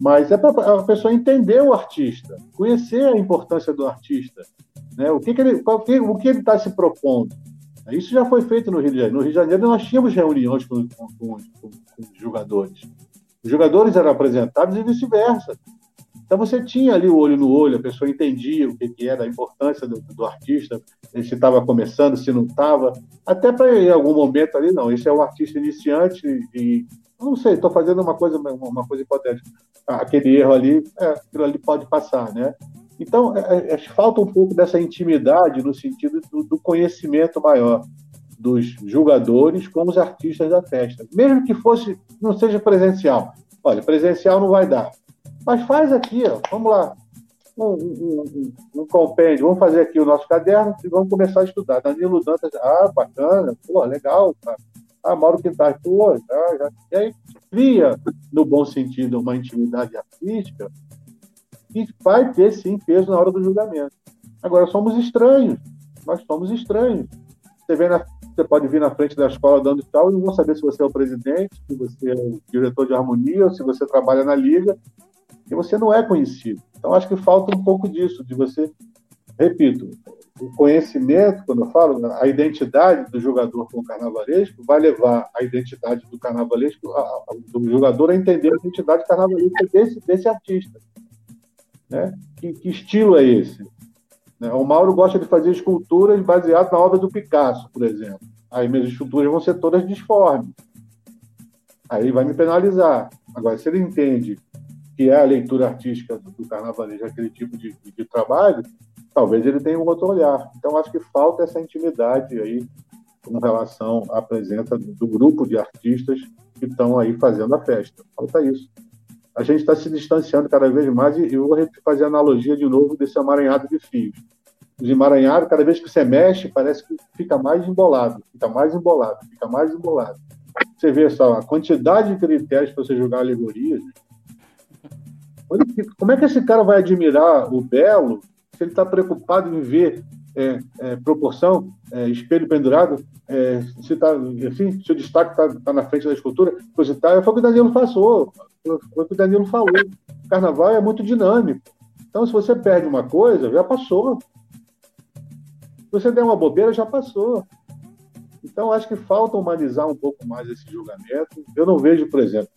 Mas é para a pessoa entender o artista, conhecer a importância do artista, né? o que, que ele o que ele está se propondo. Isso já foi feito no Rio de Janeiro. No Rio de Janeiro, nós tínhamos reuniões com, com, com, com os jogadores. Os jogadores eram apresentados e vice-versa. Então você tinha ali o olho no olho, a pessoa entendia o que, que era a importância do, do artista, se estava começando, se não estava, até para em algum momento ali, não, esse é um artista iniciante e não sei, estou fazendo uma coisa, uma coisa hipotética. Aquele erro ali, é, aquilo ali pode passar, né? Então, é, é, falta um pouco dessa intimidade no sentido do, do, conhecimento maior dos jogadores com os artistas da festa. Mesmo que fosse, não seja presencial. Olha, presencial não vai dar. Mas faz aqui, ó, vamos lá. Um, um, um, um, compêndio, vamos fazer aqui o nosso caderno e vamos começar a estudar. Danilo Dantas, ah, bacana, pô, legal, cara. Ah, Mauro Quintais, pô, já, já. E aí cria, no bom sentido, uma intimidade artística que vai ter, sim, peso na hora do julgamento. Agora, somos estranhos. Nós somos estranhos. Você, vê na, você pode vir na frente da escola dando tal e não saber se você é o presidente, se você é o diretor de harmonia, ou se você trabalha na liga, e você não é conhecido. Então, acho que falta um pouco disso, de você, repito, o conhecimento, quando eu falo, a identidade do jogador com o carnavalesco vai levar a identidade do carnavalesco, a, a, do jogador a entender a identidade carnavalesca desse, desse artista. Né? Que, que estilo é esse? Né? O Mauro gosta de fazer esculturas baseadas na obra do Picasso, por exemplo. Aí minhas esculturas vão ser todas disformes. Aí vai me penalizar. Agora, se ele entende que é a leitura artística do, carnavalesco, aquele tipo de, de, trabalho, talvez ele tenha um outro olhar. Então, acho que falta essa intimidade aí com relação à presença do grupo de artistas que estão aí fazendo a festa. Falta isso. A gente está se distanciando cada vez mais e eu vou fazer analogia de novo desse amaranhado de fios. Os emaranhados, cada vez que você mexe, parece que fica mais embolado, fica mais embolado, fica mais embolado. Você vê só a quantidade de critérios para você jogar alegorias. Como é que esse cara vai admirar o belo se ele está preocupado em ver é, é, proporção, é, espelho pendurado, é, se, tá, enfim, se o destaque está tá na frente da escultura, coisa e tal, foi o que o Danilo passou, foi o que o Danilo falou. Carnaval é muito dinâmico. Então, se você perde uma coisa, já passou. Se você der uma bobeira, já passou. Então, acho que falta humanizar um pouco mais esse julgamento. Eu não vejo, por exemplo,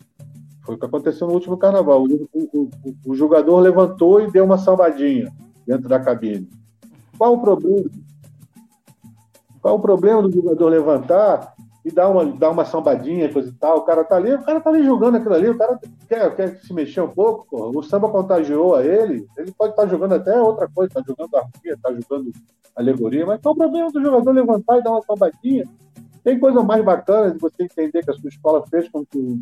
foi o que aconteceu no último carnaval. O, o, o, o jogador levantou e deu uma sambadinha dentro da cabine. Qual o problema? Qual o problema do jogador levantar e dar uma, dar uma sambadinha, coisa e tal? O cara tá ali, o cara tá ali jogando aquilo ali, o cara quer, quer se mexer um pouco, o samba contagiou a ele, ele pode estar tá jogando até outra coisa, tá jogando harmonia, tá jogando alegoria, mas qual o problema do jogador levantar e dar uma sambadinha? Tem coisa mais bacana de você entender que a sua escola fez com que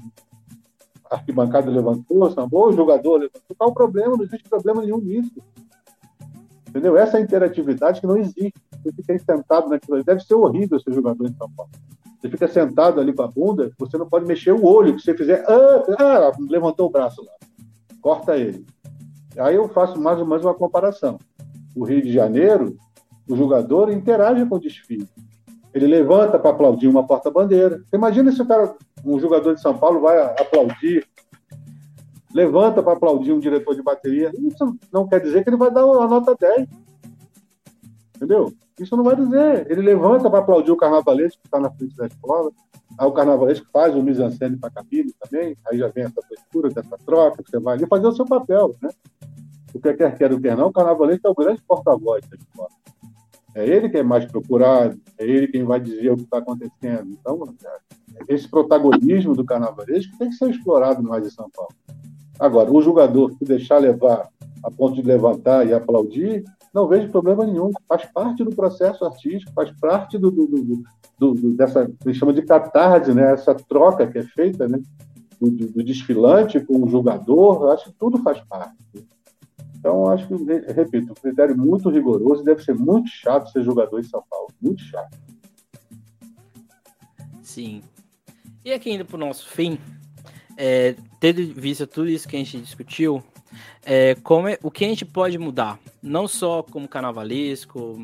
a arquibancada levantou, sambou, o jogador levantou. Qual o problema? Não existe problema nenhum nisso. Entendeu? Essa interatividade que não existe. Você fica sentado naquilo Deve ser horrível ser jogador em São Paulo. Você fica sentado ali com a bunda, você não pode mexer o olho. Se você fizer, ah, ah, levantou o braço lá. Corta ele. Aí eu faço mais ou menos uma comparação. O Rio de Janeiro, o jogador interage com o desfile. Ele levanta para aplaudir uma porta-bandeira. Imagina se o cara, um jogador de São Paulo vai aplaudir levanta para aplaudir um diretor de bateria. Isso não quer dizer que ele vai dar a nota 10. Entendeu? Isso não vai dizer. Ele levanta para aplaudir o carnavalesco que está na frente da escola. Aí o carnavalesco faz o mise-en-scène para a cabine também. Aí já vem essa postura, dessa troca, você vai ali fazer o seu papel, né? O que quer quer o que não, o carnavalesco é o grande porta-voz da escola. É ele quem é mais procurado, é ele quem vai dizer o que está acontecendo. Então, esse protagonismo do carnavalesco tem que ser explorado mais em São Paulo. Agora, o jogador que deixar levar a ponto de levantar e aplaudir, não vejo problema nenhum. Faz parte do processo artístico, faz parte do, do, do, do dessa, que chama de catarse, né? essa troca que é feita né? do, do desfilante com o jogador, acho que tudo faz parte. Então, acho que, repito, um critério muito rigoroso deve ser muito chato ser jogador em São Paulo. Muito chato. Sim. E aqui indo para o nosso fim, é, tendo visto tudo isso que a gente discutiu, é, como é, o que a gente pode mudar? Não só como carnavalesco,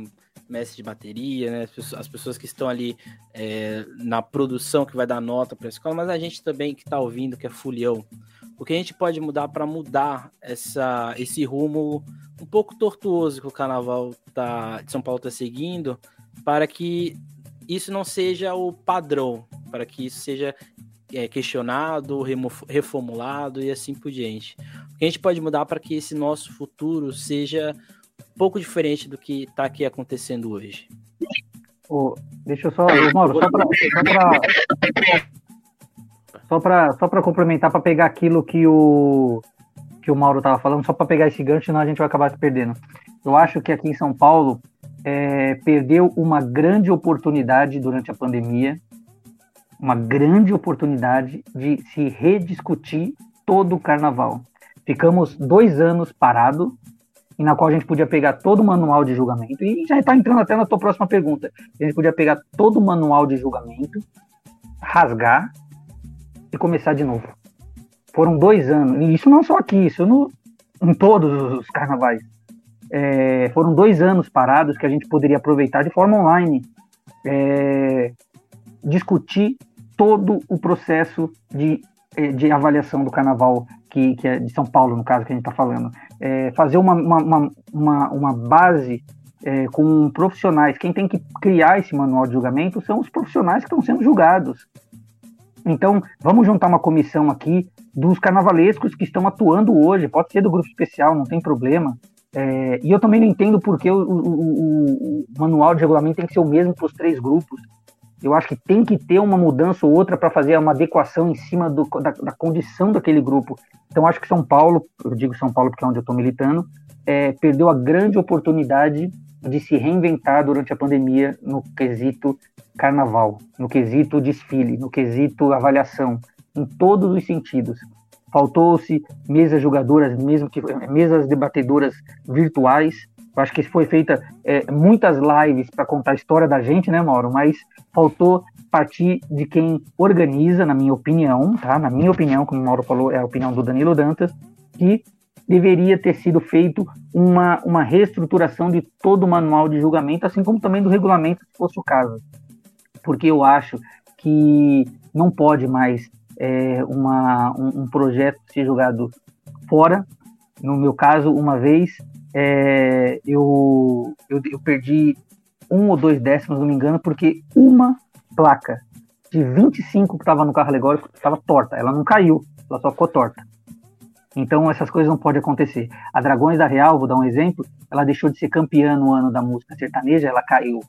mestre de bateria, né, as, pessoas, as pessoas que estão ali é, na produção que vai dar nota para a escola, mas a gente também que está ouvindo, que é fulião. O que a gente pode mudar para mudar essa, esse rumo um pouco tortuoso que o carnaval tá, de São Paulo está seguindo, para que isso não seja o padrão, para que isso seja é, questionado, reformulado e assim por diante. que a gente pode mudar para que esse nosso futuro seja um pouco diferente do que está aqui acontecendo hoje? Oh, deixa eu só, Mauro, só para só para só para complementar, para pegar aquilo que o que o Mauro estava falando, só para pegar esse gancho, senão a gente vai acabar se perdendo. Eu acho que aqui em São Paulo é, perdeu uma grande oportunidade durante a pandemia, uma grande oportunidade de se rediscutir todo o carnaval. Ficamos dois anos parados, e na qual a gente podia pegar todo o manual de julgamento, e já está entrando até na tua próxima pergunta. A gente podia pegar todo o manual de julgamento, rasgar e começar de novo. Foram dois anos, e isso não só aqui, isso no, em todos os carnavais. É, foram dois anos parados que a gente poderia aproveitar de forma online, é, discutir todo o processo de, é, de avaliação do carnaval que, que é de São Paulo, no caso que a gente está falando. É, fazer uma, uma, uma, uma base é, com profissionais. Quem tem que criar esse manual de julgamento são os profissionais que estão sendo julgados. Então, vamos juntar uma comissão aqui dos carnavalescos que estão atuando hoje, pode ser do grupo especial, não tem problema. É, e eu também não entendo porque o, o, o, manual de regulamento tem que ser o mesmo para os três grupos. Eu acho que tem que ter uma mudança ou outra para fazer uma adequação em cima do, da, da, condição daquele grupo. Então, acho que São Paulo, eu digo São Paulo porque é onde eu estou militando, é, perdeu a grande oportunidade de se reinventar durante a pandemia no quesito carnaval, no quesito desfile, no quesito avaliação, em todos os sentidos. Faltou-se mesas jogadoras, mesmo que mesas debatedoras virtuais, eu acho que foi feita é, muitas lives para contar a história da gente, né, Mauro? Mas faltou partir de quem organiza, na minha opinião, tá? Na minha opinião, como o Mauro falou, é a opinião do Danilo Dantas, que deveria ter sido feito uma, uma reestruturação de todo o manual de julgamento, assim como também do regulamento, se fosse o caso. Porque eu acho que não pode mais é, uma, um, um projeto ser julgado fora. No meu caso, uma vez, é, eu, eu, eu, perdi um ou dois décimos, não me engano, porque uma placa de 25 que estava no carro alegórico estava torta. Ela não caiu, ela só ficou torta. Então essas coisas não podem acontecer. A Dragões da Real, vou dar um exemplo, ela deixou de ser campeã no ano da música sertaneja, ela caiu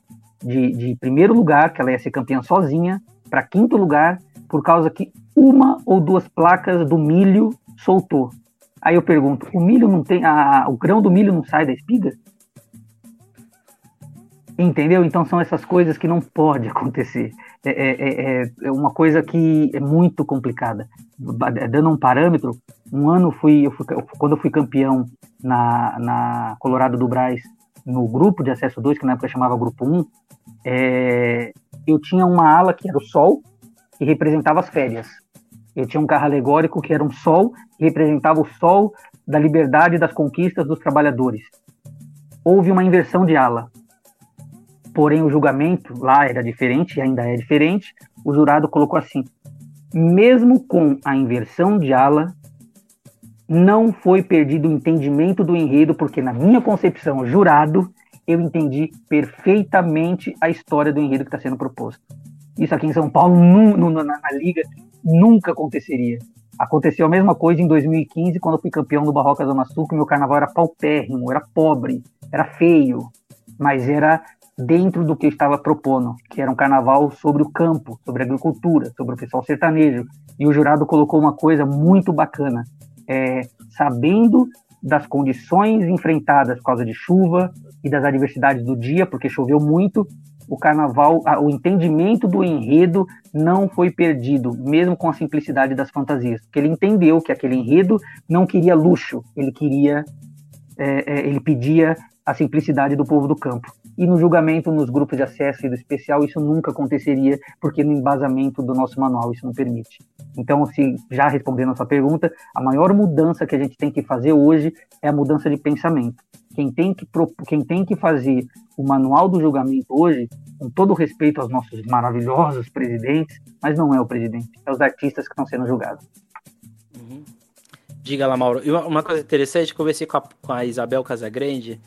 de, de primeiro lugar, que ela ia ser campeã sozinha, para quinto lugar, por causa que uma ou duas placas do milho soltou. Aí eu pergunto, o milho não tem, a, o grão do milho não sai da espiga? Entendeu? Então são essas coisas que não pode acontecer. É, é, é, é uma coisa que é muito complicada. Dando um parâmetro, um ano fui, eu fui quando eu fui campeão na, na Colorado do Braz, no grupo de acesso 2, que na época chamava Grupo 1, é, eu tinha uma ala que era o Sol, que representava as férias. Eu tinha um carro alegórico que era um sol, que representava o sol da liberdade das conquistas dos trabalhadores. Houve uma inversão de ala. Porém, o julgamento lá era diferente, e ainda é diferente. O jurado colocou assim: mesmo com a inversão de ala, não foi perdido o entendimento do enredo, porque, na minha concepção, jurado, eu entendi perfeitamente a história do enredo que está sendo proposto. Isso aqui em São Paulo, na, na, liga, nunca aconteceria. Aconteceu a mesma coisa em 2015, quando eu fui campeão do Barroca Zona Sul, que meu carnaval era paupérrimo, era pobre, era feio, mas era dentro do que eu estava propondo, que era um carnaval sobre o campo, sobre a agricultura, sobre o pessoal sertanejo. E o jurado colocou uma coisa muito bacana, é, sabendo das condições enfrentadas por causa de chuva e das adversidades do dia, porque choveu muito, o carnaval, o entendimento do enredo não foi perdido, mesmo com a simplicidade das fantasias, porque ele entendeu que aquele enredo não queria luxo, ele queria, é, é, ele pedia a simplicidade do povo do campo. E no julgamento, nos grupos de acesso e do especial, isso nunca aconteceria, porque no embasamento do nosso manual isso não permite. Então, se já respondendo a sua pergunta, a maior mudança que a gente tem que fazer hoje é a mudança de pensamento. Quem tem que, quem tem que fazer o manual do julgamento hoje, com todo respeito aos nossos maravilhosos presidentes, mas não é o presidente, é os artistas que estão sendo julgados. Uhum. Diga lá, Mauro. E uma coisa interessante, conversei com a, com a Isabel Casagrande,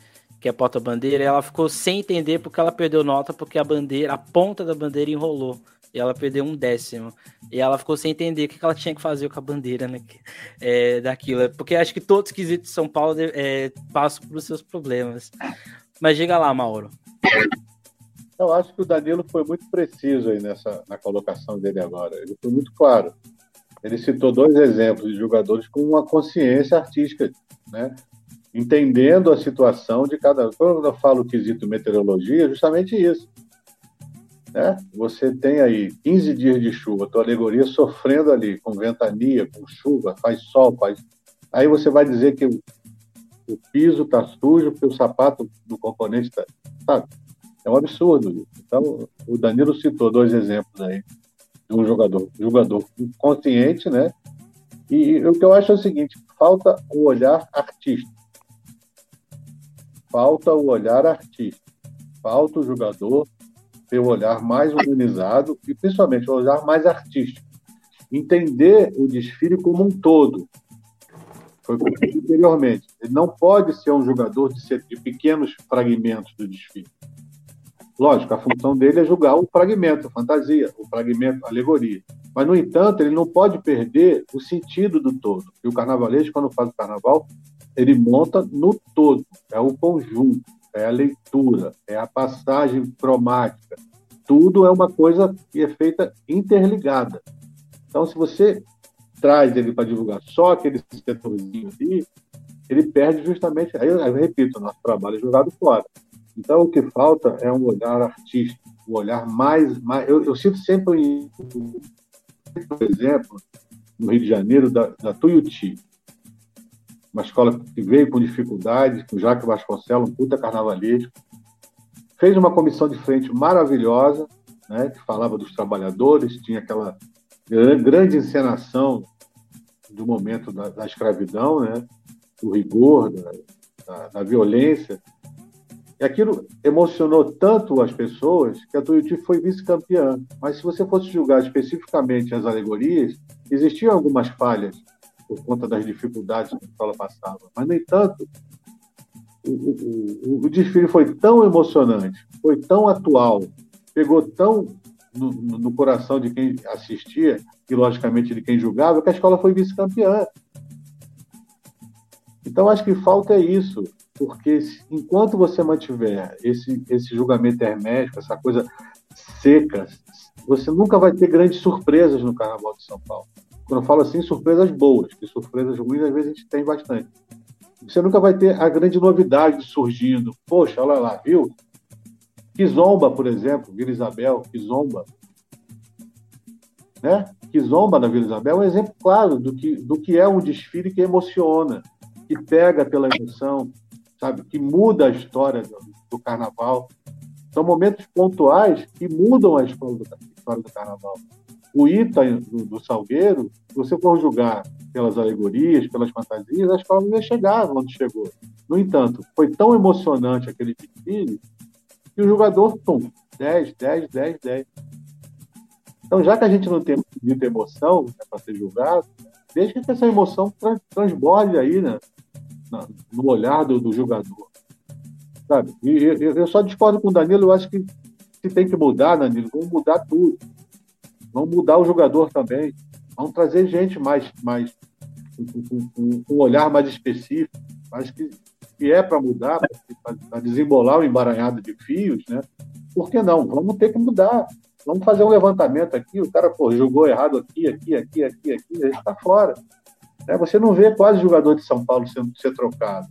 que é porta-bandeira, ela ficou sem entender porque ela perdeu nota, porque a bandeira, a ponta da bandeira enrolou. e ela perdeu um décimo. E ela ficou sem entender o que ela tinha que fazer com a bandeira né, é, daquilo. Porque acho que todos os quesitos de São Paulo é, passam por seus problemas. Mas diga lá, Mauro. Eu acho que o Danilo foi muito preciso aí nessa, na colocação dele agora. Ele foi muito claro. Ele citou dois exemplos de jogadores com uma consciência artística, né? Entendendo a situação de cada. Quando eu falo quesito meteorologia, é justamente isso. Né? Você tem aí 15 dias de chuva, tua alegoria sofrendo ali, com ventania, com chuva, faz sol, faz. Aí você vai dizer que o, piso está sujo, porque o sapato do componente está. Sabe? É um absurdo. Então, o Danilo citou dois exemplos aí de um jogador, jogador consciente, né? E, e o que eu acho é o seguinte: falta o olhar artístico. Falta o olhar artístico. Falta o jogador ter o olhar mais humanizado e, principalmente, o olhar mais artístico. Entender o desfile como um todo. Foi como anteriormente. Ele não pode ser um jogador de, ser, de pequenos fragmentos do desfile. Lógico, a função dele é julgar o fragmento, a fantasia, o fragmento, a alegoria. Mas, no entanto, ele não pode perder o sentido do todo. E o carnavalesco, quando faz o carnaval, ele monta no todo. É o conjunto, é a leitura, é a passagem cromática. Tudo é uma coisa que é feita interligada. Então, se você traz ele para divulgar só aquele setorzinho ali, ele perde justamente. Aí eu repito, nosso trabalho é jogado fora. Então, o que falta é um olhar artístico, um olhar mais. mais eu, eu sempre, por exemplo, no Rio de Janeiro, da, da Tuiuti, uma escola que veio com dificuldade, com Jacques Vasconcelos, um puta carnavalesco, fez uma comissão de frente maravilhosa, né, que falava dos trabalhadores, tinha aquela grande encenação do momento da, da escravidão, né, do rigor, da, da, da violência, e aquilo emocionou tanto as pessoas que a Tuiuti foi vice-campeã. Mas se você fosse julgar especificamente as alegorias, existiam algumas falhas por conta das dificuldades que a escola passava. Mas, no entanto, o, o, o, desfile foi tão emocionante, foi tão atual, pegou tão no, no, coração de quem assistia e, logicamente, de quem julgava, que a escola foi vice-campeã. Então, acho que falta é isso porque enquanto você mantiver esse, esse julgamento hermético, essa coisa seca, você nunca vai ter grandes surpresas no Carnaval de São Paulo. Quando eu falo assim, surpresas boas, que surpresas ruins às vezes a gente tem bastante. Você nunca vai ter a grande novidade surgindo. Poxa, olha lá, viu? Kizomba, por exemplo, Vila Isabel, Kizomba. Né? Kizomba na Vila Isabel é um exemplo claro do que, do que é um desfile que emociona, que pega pela emoção, sabe? Que muda a história do, do carnaval. São momentos pontuais que mudam a história do, a história do carnaval. O Ita do, do, Salgueiro, se você for julgar pelas alegorias, pelas fantasias, a escola não ia chegar onde chegou. No entanto, foi tão emocionante aquele desfile que o jogador, pum, 10, 10, 10, 10. Então, já que a gente não tem muita emoção né, para ser julgado, deixa que essa emoção transborde aí, né? no olhar do, do jogador. Sabe? E eu, eu, só discordo com o Danilo, eu acho que se tem que mudar, Danilo, vamos mudar tudo. Vamos mudar o jogador também. Vamos trazer gente mais, mais com, um olhar mais específico. Acho que, que é para mudar, para desembolar o emaranhado de fios, né? Por que não? Vamos ter que mudar. Vamos fazer um levantamento aqui. O cara pô, jogou errado aqui, aqui, aqui, aqui, aqui. Ele está fora. Né? Você não vê quase jogador de São Paulo sendo ser trocado.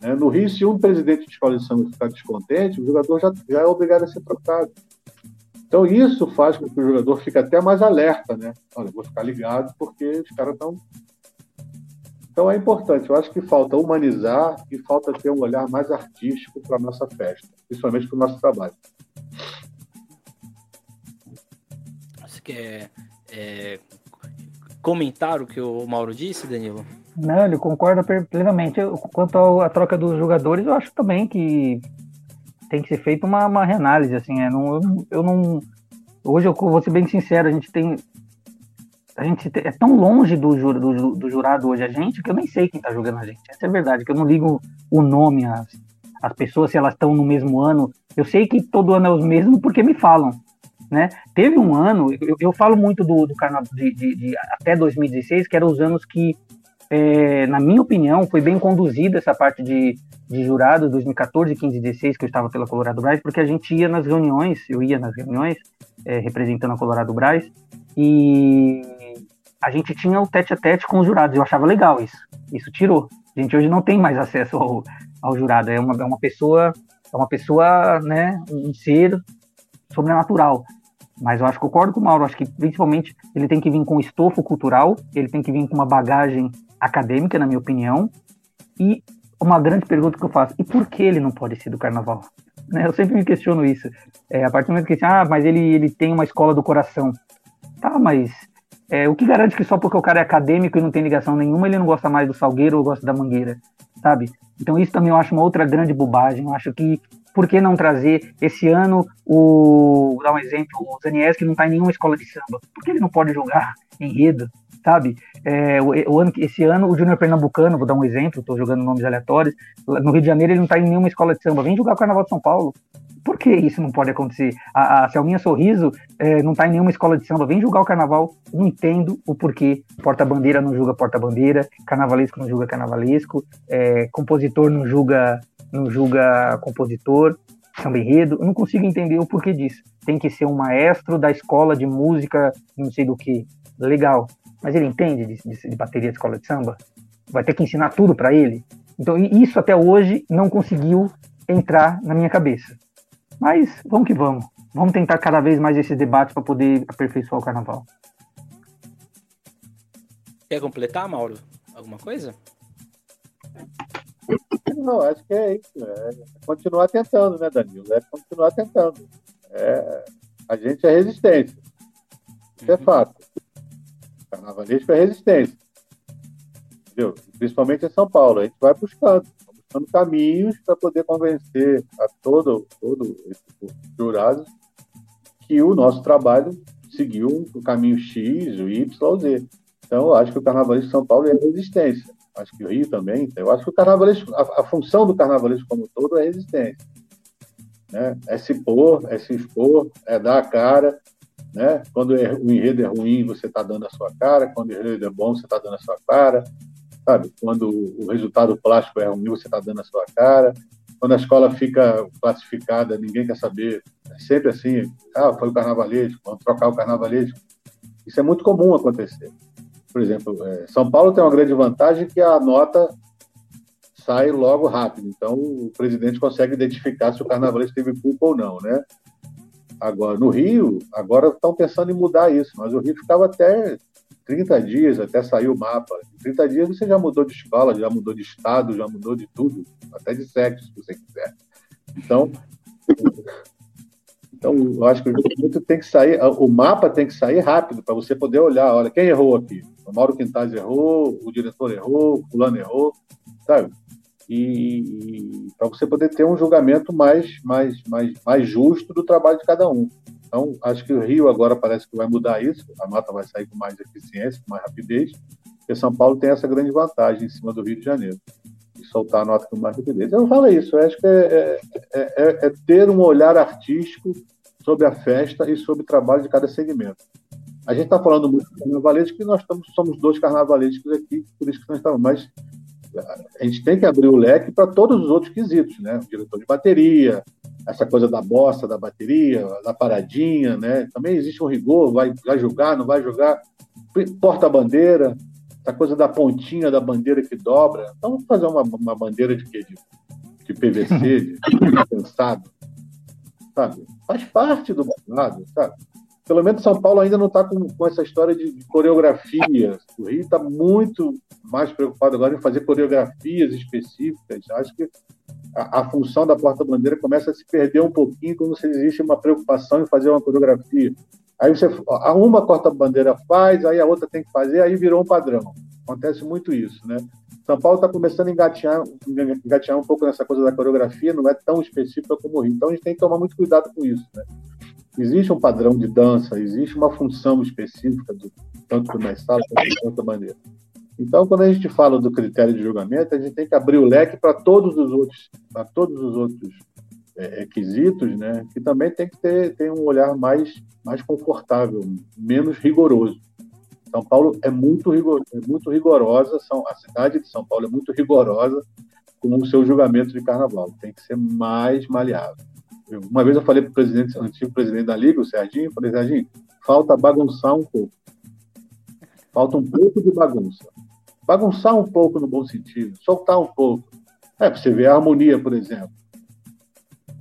Né? No Rio, se um presidente de escola de samba ficar descontente, o jogador já, já é obrigado a ser trocado. Então, isso faz com que o jogador fique até mais alerta, né? Olha, vou ficar ligado porque os caras estão. Então, é importante. Eu acho que falta humanizar e falta ter um olhar mais artístico para a nossa festa, principalmente para o nosso trabalho. Você quer é, comentar o que o Mauro disse, Danilo? Não, ele concorda plenamente. Quanto à troca dos jogadores, eu acho também que tem que ser feita uma, uma reanálise. Assim, é, não, eu, eu não. Hoje eu vou ser bem sincero, a gente tem. A gente é tão longe do, do, do jurado hoje a gente que eu nem sei quem está jogando a gente. Essa é a verdade, que eu não ligo o nome, as, as pessoas, se elas estão no mesmo ano. Eu sei que todo ano é os mesmos porque me falam. Né? Teve um ano, eu, eu falo muito do, do carnaval de, de, de, até 2016, que eram os anos que, é, na minha opinião, foi bem conduzida essa parte de, de jurado, 2014, 15 16, que eu estava pela Colorado Braz, porque a gente ia nas reuniões, eu ia nas reuniões, é, representando a Colorado Braz, e a gente tinha o tete a tete com os jurados, eu achava legal isso, isso tirou. A gente hoje não tem mais acesso ao, ao jurado, é uma, é uma pessoa, é uma pessoa, né, um ser sobrenatural. Mas eu acho que concordo com o Mauro, acho que principalmente ele tem que vir com estofo cultural, ele tem que vir com uma bagagem acadêmica, na minha opinião, e uma grande pergunta que eu faço, e por que ele não pode ser do carnaval? Né, eu sempre me questiono isso. É, a partir do momento que ah, mas ele, ele tem uma escola do coração. Tá, mas é, o que garante que só porque o cara é acadêmico e não tem ligação nenhuma, ele não gosta mais do Salgueiro ou gosta da Mangueira, sabe? Então isso também eu acho uma outra grande bobagem. Eu acho que por que não trazer esse ano o. Vou dar um exemplo, o Zanies, que não está em nenhuma escola de samba. Por que ele não pode jogar enredo? Sabe? É, o, ano, esse ano, o Júnior Pernambucano, vou dar um exemplo, estou jogando nomes aleatórios. No Rio de Janeiro, ele não está em nenhuma escola de samba. Vem jogar o Carnaval de São Paulo. Por que isso não pode acontecer? A, a Selminha Sorriso é, não está em nenhuma escola de samba. Vem julgar o carnaval. Não entendo o porquê. Porta-bandeira não julga porta-bandeira. Carnavalesco não julga carnavalesco. É, compositor não julga não julga compositor, samba enredo, eu não consigo entender o porquê disso. Tem que ser um maestro da escola de música, não sei do que, legal, mas ele entende de, de, de bateria de escola de samba? Vai ter que ensinar tudo para ele? Então, isso até hoje não conseguiu entrar na minha cabeça. Mas vamos que vamos. Vamos tentar cada vez mais esses debates para poder aperfeiçoar o carnaval. Quer completar, Mauro? Alguma coisa? Não, acho que é isso. É continuar tentando, né, Danilo? É continuar tentando. É, a gente é resistência. Isso é uhum. fato. Carnavalesco é resistência. Entendeu? Principalmente em São Paulo. A gente vai buscando, buscando caminhos para poder convencer a todo, todo esse jurado que o nosso trabalho seguiu o caminho X, o Y, o Z. Então, eu acho que o Carnavalesco de São Paulo é resistência acho que o Rio também. Eu acho que o carnavalesco, a, a função do carnavalesco como um todo é resistência. Né? É se pôr, é se expor, é dar a cara. Né? Quando é, o enredo é ruim, você está dando a sua cara. Quando o enredo é bom, você está dando a sua cara. Sabe? Quando o resultado plástico é ruim, você está dando a sua cara. Quando a escola fica classificada, ninguém quer saber. É sempre assim. Ah, foi o carnavalesco, vamos trocar o carnavalesco. Isso é muito comum acontecer por exemplo, é, São Paulo tem uma grande vantagem que a nota sai logo rápido. Então, o presidente consegue identificar se o carnavalesco teve culpa ou não, né? Agora, no Rio, agora estão pensando em mudar isso, mas o Rio ficava até 30 dias, até sair o mapa. Em 30 dias você já mudou de escola, já mudou de estado, já mudou de tudo, até de sexo, se você quiser. Então, então, eu acho que o julgamento tem que sair, o mapa tem que sair rápido para você poder olhar, olha, quem errou aqui? O Mauro Quintais errou, o diretor errou, o fulano errou, sabe? E, e para você poder ter um julgamento mais, mais, mais, mais justo do trabalho de cada um. Então, acho que o Rio agora parece que vai mudar isso, a nota vai sair com mais eficiência, com mais rapidez, porque São Paulo tem essa grande vantagem em cima do Rio de Janeiro soltar a nota com mais rapidez. Eu falo isso, eu acho que é, é, é, é, ter um olhar artístico sobre a festa e sobre o trabalho de cada segmento. A gente está falando muito de carnavalesco, que nós estamos, somos dois carnavalescos aqui, por isso que nós estamos, mas a gente tem que abrir o leque para todos os outros quesitos, né? O diretor de bateria, essa coisa da bossa da bateria, da paradinha, né? Também existe um rigor, vai, vai jogar, não vai jogar, porta-bandeira, essa coisa da pontinha da bandeira que dobra. Então vamos fazer uma, uma bandeira de quê? De, de PVC, de, de pensado, sabe? Faz parte do lado, sabe? Pelo menos São Paulo ainda não está com, com, essa história de, de coreografia. O Rio está muito mais preocupado agora em fazer coreografias específicas. Acho que a, a função da porta-bandeira começa a se perder um pouquinho quando existe uma preocupação em fazer uma coreografia. Aí você, uma porta-bandeira faz, aí a outra tem que fazer, aí virou um padrão. Acontece muito isso, né? São Paulo está começando a engatear, engatear um pouco nessa coisa da coreografia, não é tão específica como o Rio. Então a gente tem que tomar muito cuidado com isso. Né? Existe um padrão de dança, existe uma função específica, do, tanto nas salas quanto de outra maneira. Então, quando a gente fala do critério de julgamento, a gente tem que abrir o leque para todos os outros, para todos os outros é, requisitos, né, que também tem que ter, ter um olhar mais, mais confortável, menos rigoroso. São Paulo é muito, rigor, é muito rigorosa, são, a cidade de São Paulo é muito rigorosa com o seu julgamento de carnaval. Tem que ser mais maleável. Uma vez eu falei para o presidente, antigo presidente da Liga, o Serginho, falei, Serginho, falta bagunçar um pouco. Falta um pouco de bagunça. Bagunçar um pouco no bom sentido, soltar um pouco. É, você ver a harmonia, por exemplo.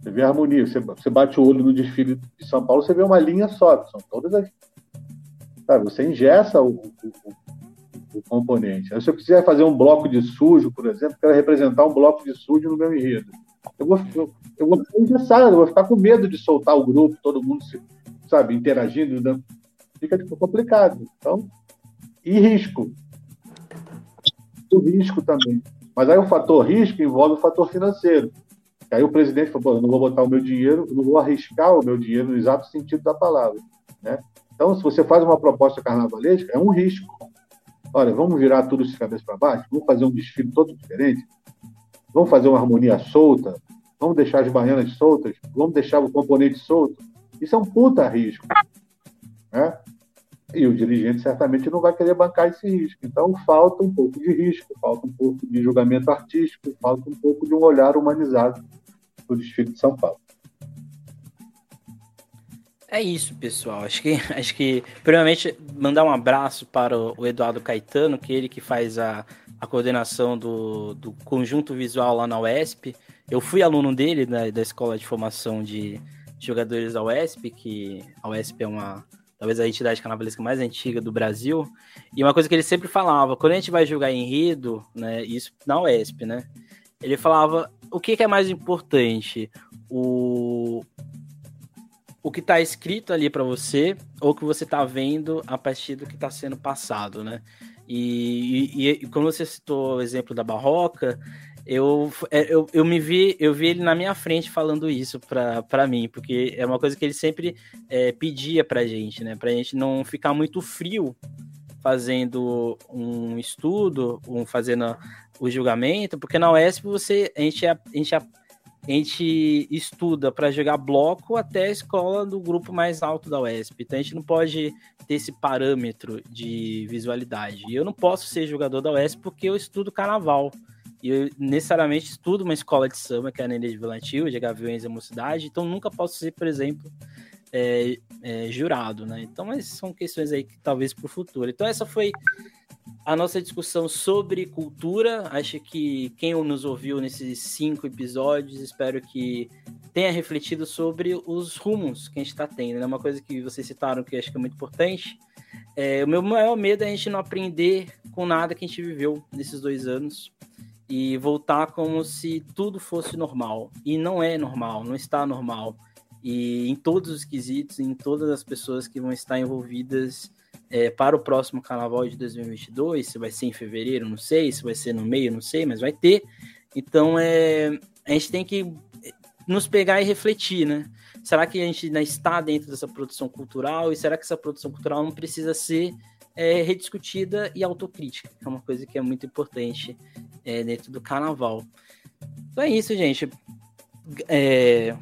Você vê a harmonia, você, bate o olho no desfile de São Paulo, você vê uma linha só, são todas as. Sabe, você ingessa o, o, o componente. Se eu quiser fazer um bloco de sujo, por exemplo, quero representar um bloco de sujo no meu enredo. Eu vou, eu, eu vou ficar engessado, eu vou ficar com medo de soltar o grupo, todo mundo, se, sabe, interagindo. Né? Fica tipo, complicado. Então, e risco. O risco também. Mas aí o fator risco envolve o fator financeiro. Aí o presidente falou: não vou botar o meu dinheiro, não vou arriscar o meu dinheiro no exato sentido da palavra. Né? Então, se você faz uma proposta carnavalesca, é um risco. Olha, vamos virar tudo de cabeça para baixo? Vamos fazer um desfile todo diferente? Vamos fazer uma harmonia solta? Vamos deixar as baianas soltas? Vamos deixar o componente solto? Isso é um puta risco. Né? E o dirigente certamente não vai querer bancar esse risco. Então, falta um pouco de risco, falta um pouco de julgamento artístico, falta um pouco de um olhar humanizado para o desfile de São Paulo. É isso, pessoal. Acho que, acho que primeiramente, mandar um abraço para o Eduardo Caetano, que é ele que faz a, a coordenação do, do conjunto visual lá na UESP. Eu fui aluno dele, né, da Escola de Formação de Jogadores da UESP, que a UESP é uma talvez a entidade carnavalesca mais antiga do Brasil. E uma coisa que ele sempre falava, quando a gente vai jogar enredo, né, isso na UESP, né, ele falava o que, que é mais importante, o o que está escrito ali para você ou o que você está vendo a partir do que está sendo passado, né? E, e, e, como você citou o exemplo da Barroca, eu, é, eu, eu me vi, eu vi ele na minha frente falando isso para mim, porque é uma coisa que ele sempre é, pedia pra gente, né? Pra gente não ficar muito frio fazendo um estudo, um, fazendo o julgamento, porque na UESP você, a, gente, a, gente, a, a gente estuda para jogar bloco até a escola do grupo mais alto da UESP. Então a gente não pode ter esse parâmetro de visualidade. E eu não posso ser jogador da UESP porque eu estudo carnaval. E eu necessariamente estudo uma escola de samba, que é a Nenê de Vilantil, de Gaviões e Mocidade, então nunca posso ser, por exemplo, é, é, jurado, né? Então, mas são questões aí que talvez para o futuro. Então, essa foi a nossa discussão sobre cultura. Acho que quem nos ouviu nesses cinco episódios, espero que tenha refletido sobre os rumos que a gente está tendo. É né? uma coisa que vocês citaram que acho que é muito importante. É, o meu maior medo é a gente não aprender com nada que a gente viveu nesses dois anos e voltar como se tudo fosse normal. E não é normal, não está normal. E em todos os quesitos, em todas as pessoas que vão estar envolvidas é, para o próximo carnaval de 2022, se vai ser em fevereiro, não sei, se vai ser no meio, não sei, mas vai ter. Então é, a gente tem que nos pegar e refletir, né? Será que a gente ainda está dentro dessa produção cultural e será que essa produção cultural não precisa ser é, rediscutida e autocrítica, que é uma coisa que é muito importante é, dentro do carnaval. Então é isso, gente. É,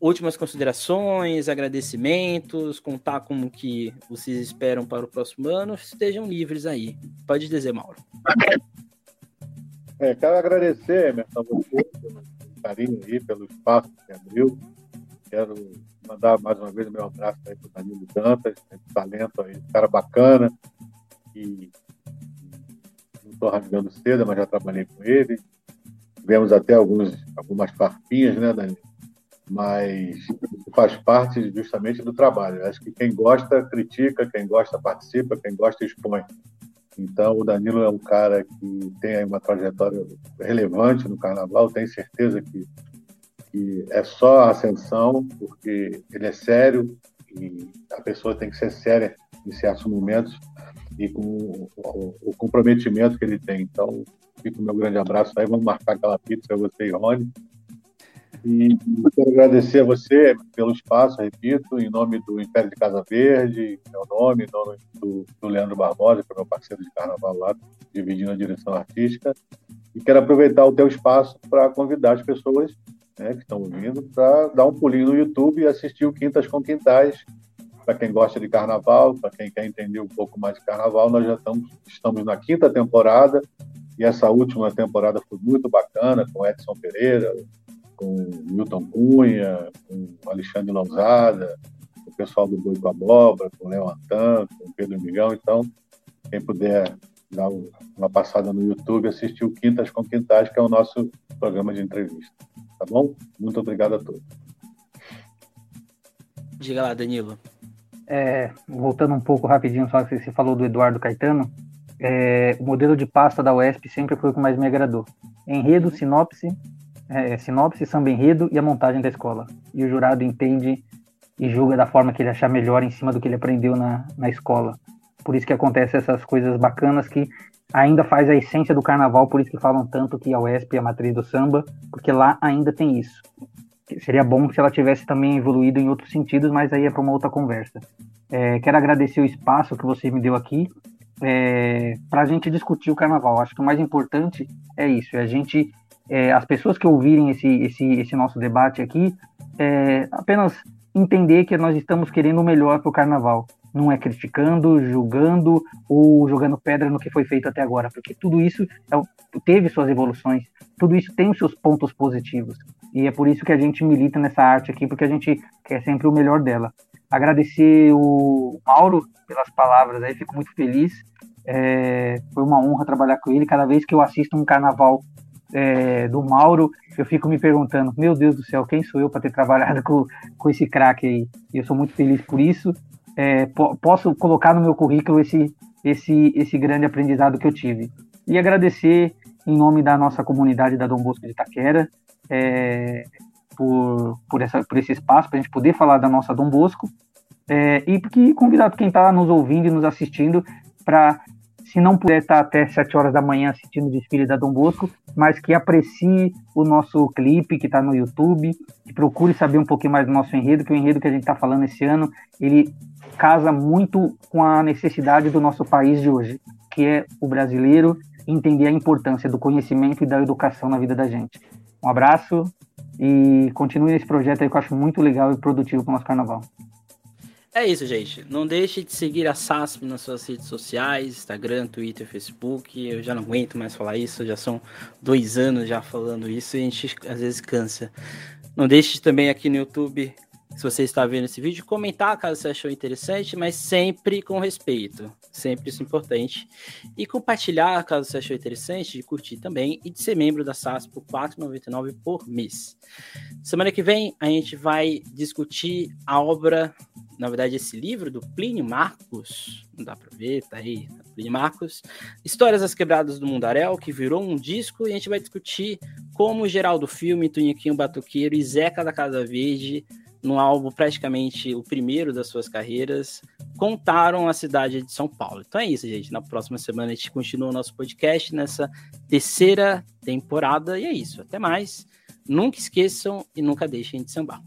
últimas considerações, agradecimentos, contar como que vocês esperam para o próximo ano, estejam livres aí. Pode dizer, Mauro. É, quero agradecer, Emerson, você pelo carinho aí, pelo espaço que abriu. Quero mandar mais uma vez o meu abraço para o Danilo Dantas, talento aí, cara bacana, que não estou rasgando cedo, mas já trabalhei com ele. Tivemos até alguns, algumas farpinhas, né, Danilo? Mas faz parte justamente do trabalho. Acho que quem gosta, critica, quem gosta, participa, quem gosta, expõe. Então, o Danilo é um cara que tem uma trajetória relevante no carnaval, tenho certeza que, que é só ascensão, porque ele é sério e a pessoa tem que ser séria em certos momentos e com o, comprometimento que ele tem. Então, fica o meu grande abraço aí. Vamos marcar aquela pizza, você e Rony. E quero agradecer a você pelo espaço, repito, em nome do Império de Casa Verde, meu nome, em nome do, do Leandro Barbosa, que é meu parceiro de carnaval lá, dividindo a direção artística. E quero aproveitar o teu espaço para convidar as pessoas né, que estão ouvindo, para dar um pulinho no YouTube e assistir o Quintas com Quintais. Para quem gosta de carnaval, para quem quer entender um pouco mais de carnaval, nós já estamos, estamos na quinta temporada e essa última temporada foi muito bacana com Edson Pereira, com Milton Cunha, com Alexandre Lousada, com o pessoal do Boi com Abóbora, com Léo Antan, com Pedro Migão. Então, quem puder dar uma passada no YouTube, assistir o Quintas com Quintais, que é o nosso programa de entrevista. Tá bom? Muito obrigado a todos. Diga lá, Danilo. É, voltando um pouco rapidinho, só que você falou do Eduardo Caetano, é, o modelo de pasta da UESP sempre foi o que mais me agradou. Enredo, sinopse, é, sinopse, samba enredo e a montagem da escola. E o jurado entende e julga da forma que ele achar melhor em cima do que ele aprendeu na, na escola. Por isso que acontecem essas coisas bacanas que ainda faz a essência do carnaval, por isso que falam tanto que a UESP é a matriz do samba, porque lá ainda tem isso. Seria bom se ela tivesse também evoluído em outros sentidos, mas aí é para uma outra conversa. É, quero agradecer o espaço que você me deu aqui é, para a gente discutir o carnaval. Acho que o mais importante é isso, é a gente, é, as pessoas que ouvirem esse, esse, esse nosso debate aqui, é, apenas entender que nós estamos querendo o melhor para o carnaval. Não é criticando, julgando ou jogando pedra no que foi feito até agora, porque tudo isso é, teve suas evoluções, tudo isso tem os seus pontos positivos. E é por isso que a gente milita nessa arte aqui, porque a gente quer sempre o melhor dela. Agradecer o Mauro pelas palavras aí, fico muito feliz. É, foi uma honra trabalhar com ele. Cada vez que eu assisto um carnaval é, do Mauro, eu fico me perguntando: meu Deus do céu, quem sou eu para ter trabalhado com, com esse craque aí? E eu sou muito feliz por isso. É, po posso colocar no meu currículo esse, esse, esse grande aprendizado que eu tive. E agradecer em nome da nossa comunidade da Dom Bosco de Itaquera. É, por, por, essa, por esse espaço, para a gente poder falar da nossa Dom Bosco. É, e porque convidar quem está nos ouvindo e nos assistindo para, se não puder estar até 7 horas da manhã assistindo o desfile da Dom Bosco, mas que aprecie o nosso clipe que está no YouTube, que procure saber um pouquinho mais do nosso enredo, que o enredo que a gente está falando esse ano, ele casa muito com a necessidade do nosso país de hoje, que é o brasileiro entender a importância do conhecimento e da educação na vida da gente. Um abraço e continue nesse projeto aí que eu acho muito legal e produtivo para o nosso carnaval. É isso, gente. Não deixe de seguir a SASP nas suas redes sociais, Instagram, Twitter, Facebook. Eu já não aguento mais falar isso, já são dois anos já falando isso e a gente às vezes cansa. Não deixe também aqui no YouTube se você está vendo esse vídeo, comentar caso você achou interessante, mas sempre com respeito. Sempre isso é importante. E compartilhar caso você achou interessante, de curtir também e de ser membro da SAS por R$ 4,99 por mês. Semana que vem a gente vai discutir a obra, na verdade, esse livro do Plínio Marcos. Não dá para ver, tá aí, Plínio Marcos. Histórias das Quebradas do Mundaréu, que virou um disco, e a gente vai discutir como Geraldo Filme, Tuniquinho Batuqueiro e Zeca da Casa Verde no álbum praticamente o primeiro das suas carreiras, contaram a cidade de São Paulo. Então é isso, gente. Na próxima semana a gente continua o nosso podcast nessa terceira temporada. E é isso. Até mais. Nunca esqueçam e nunca deixem de sambar.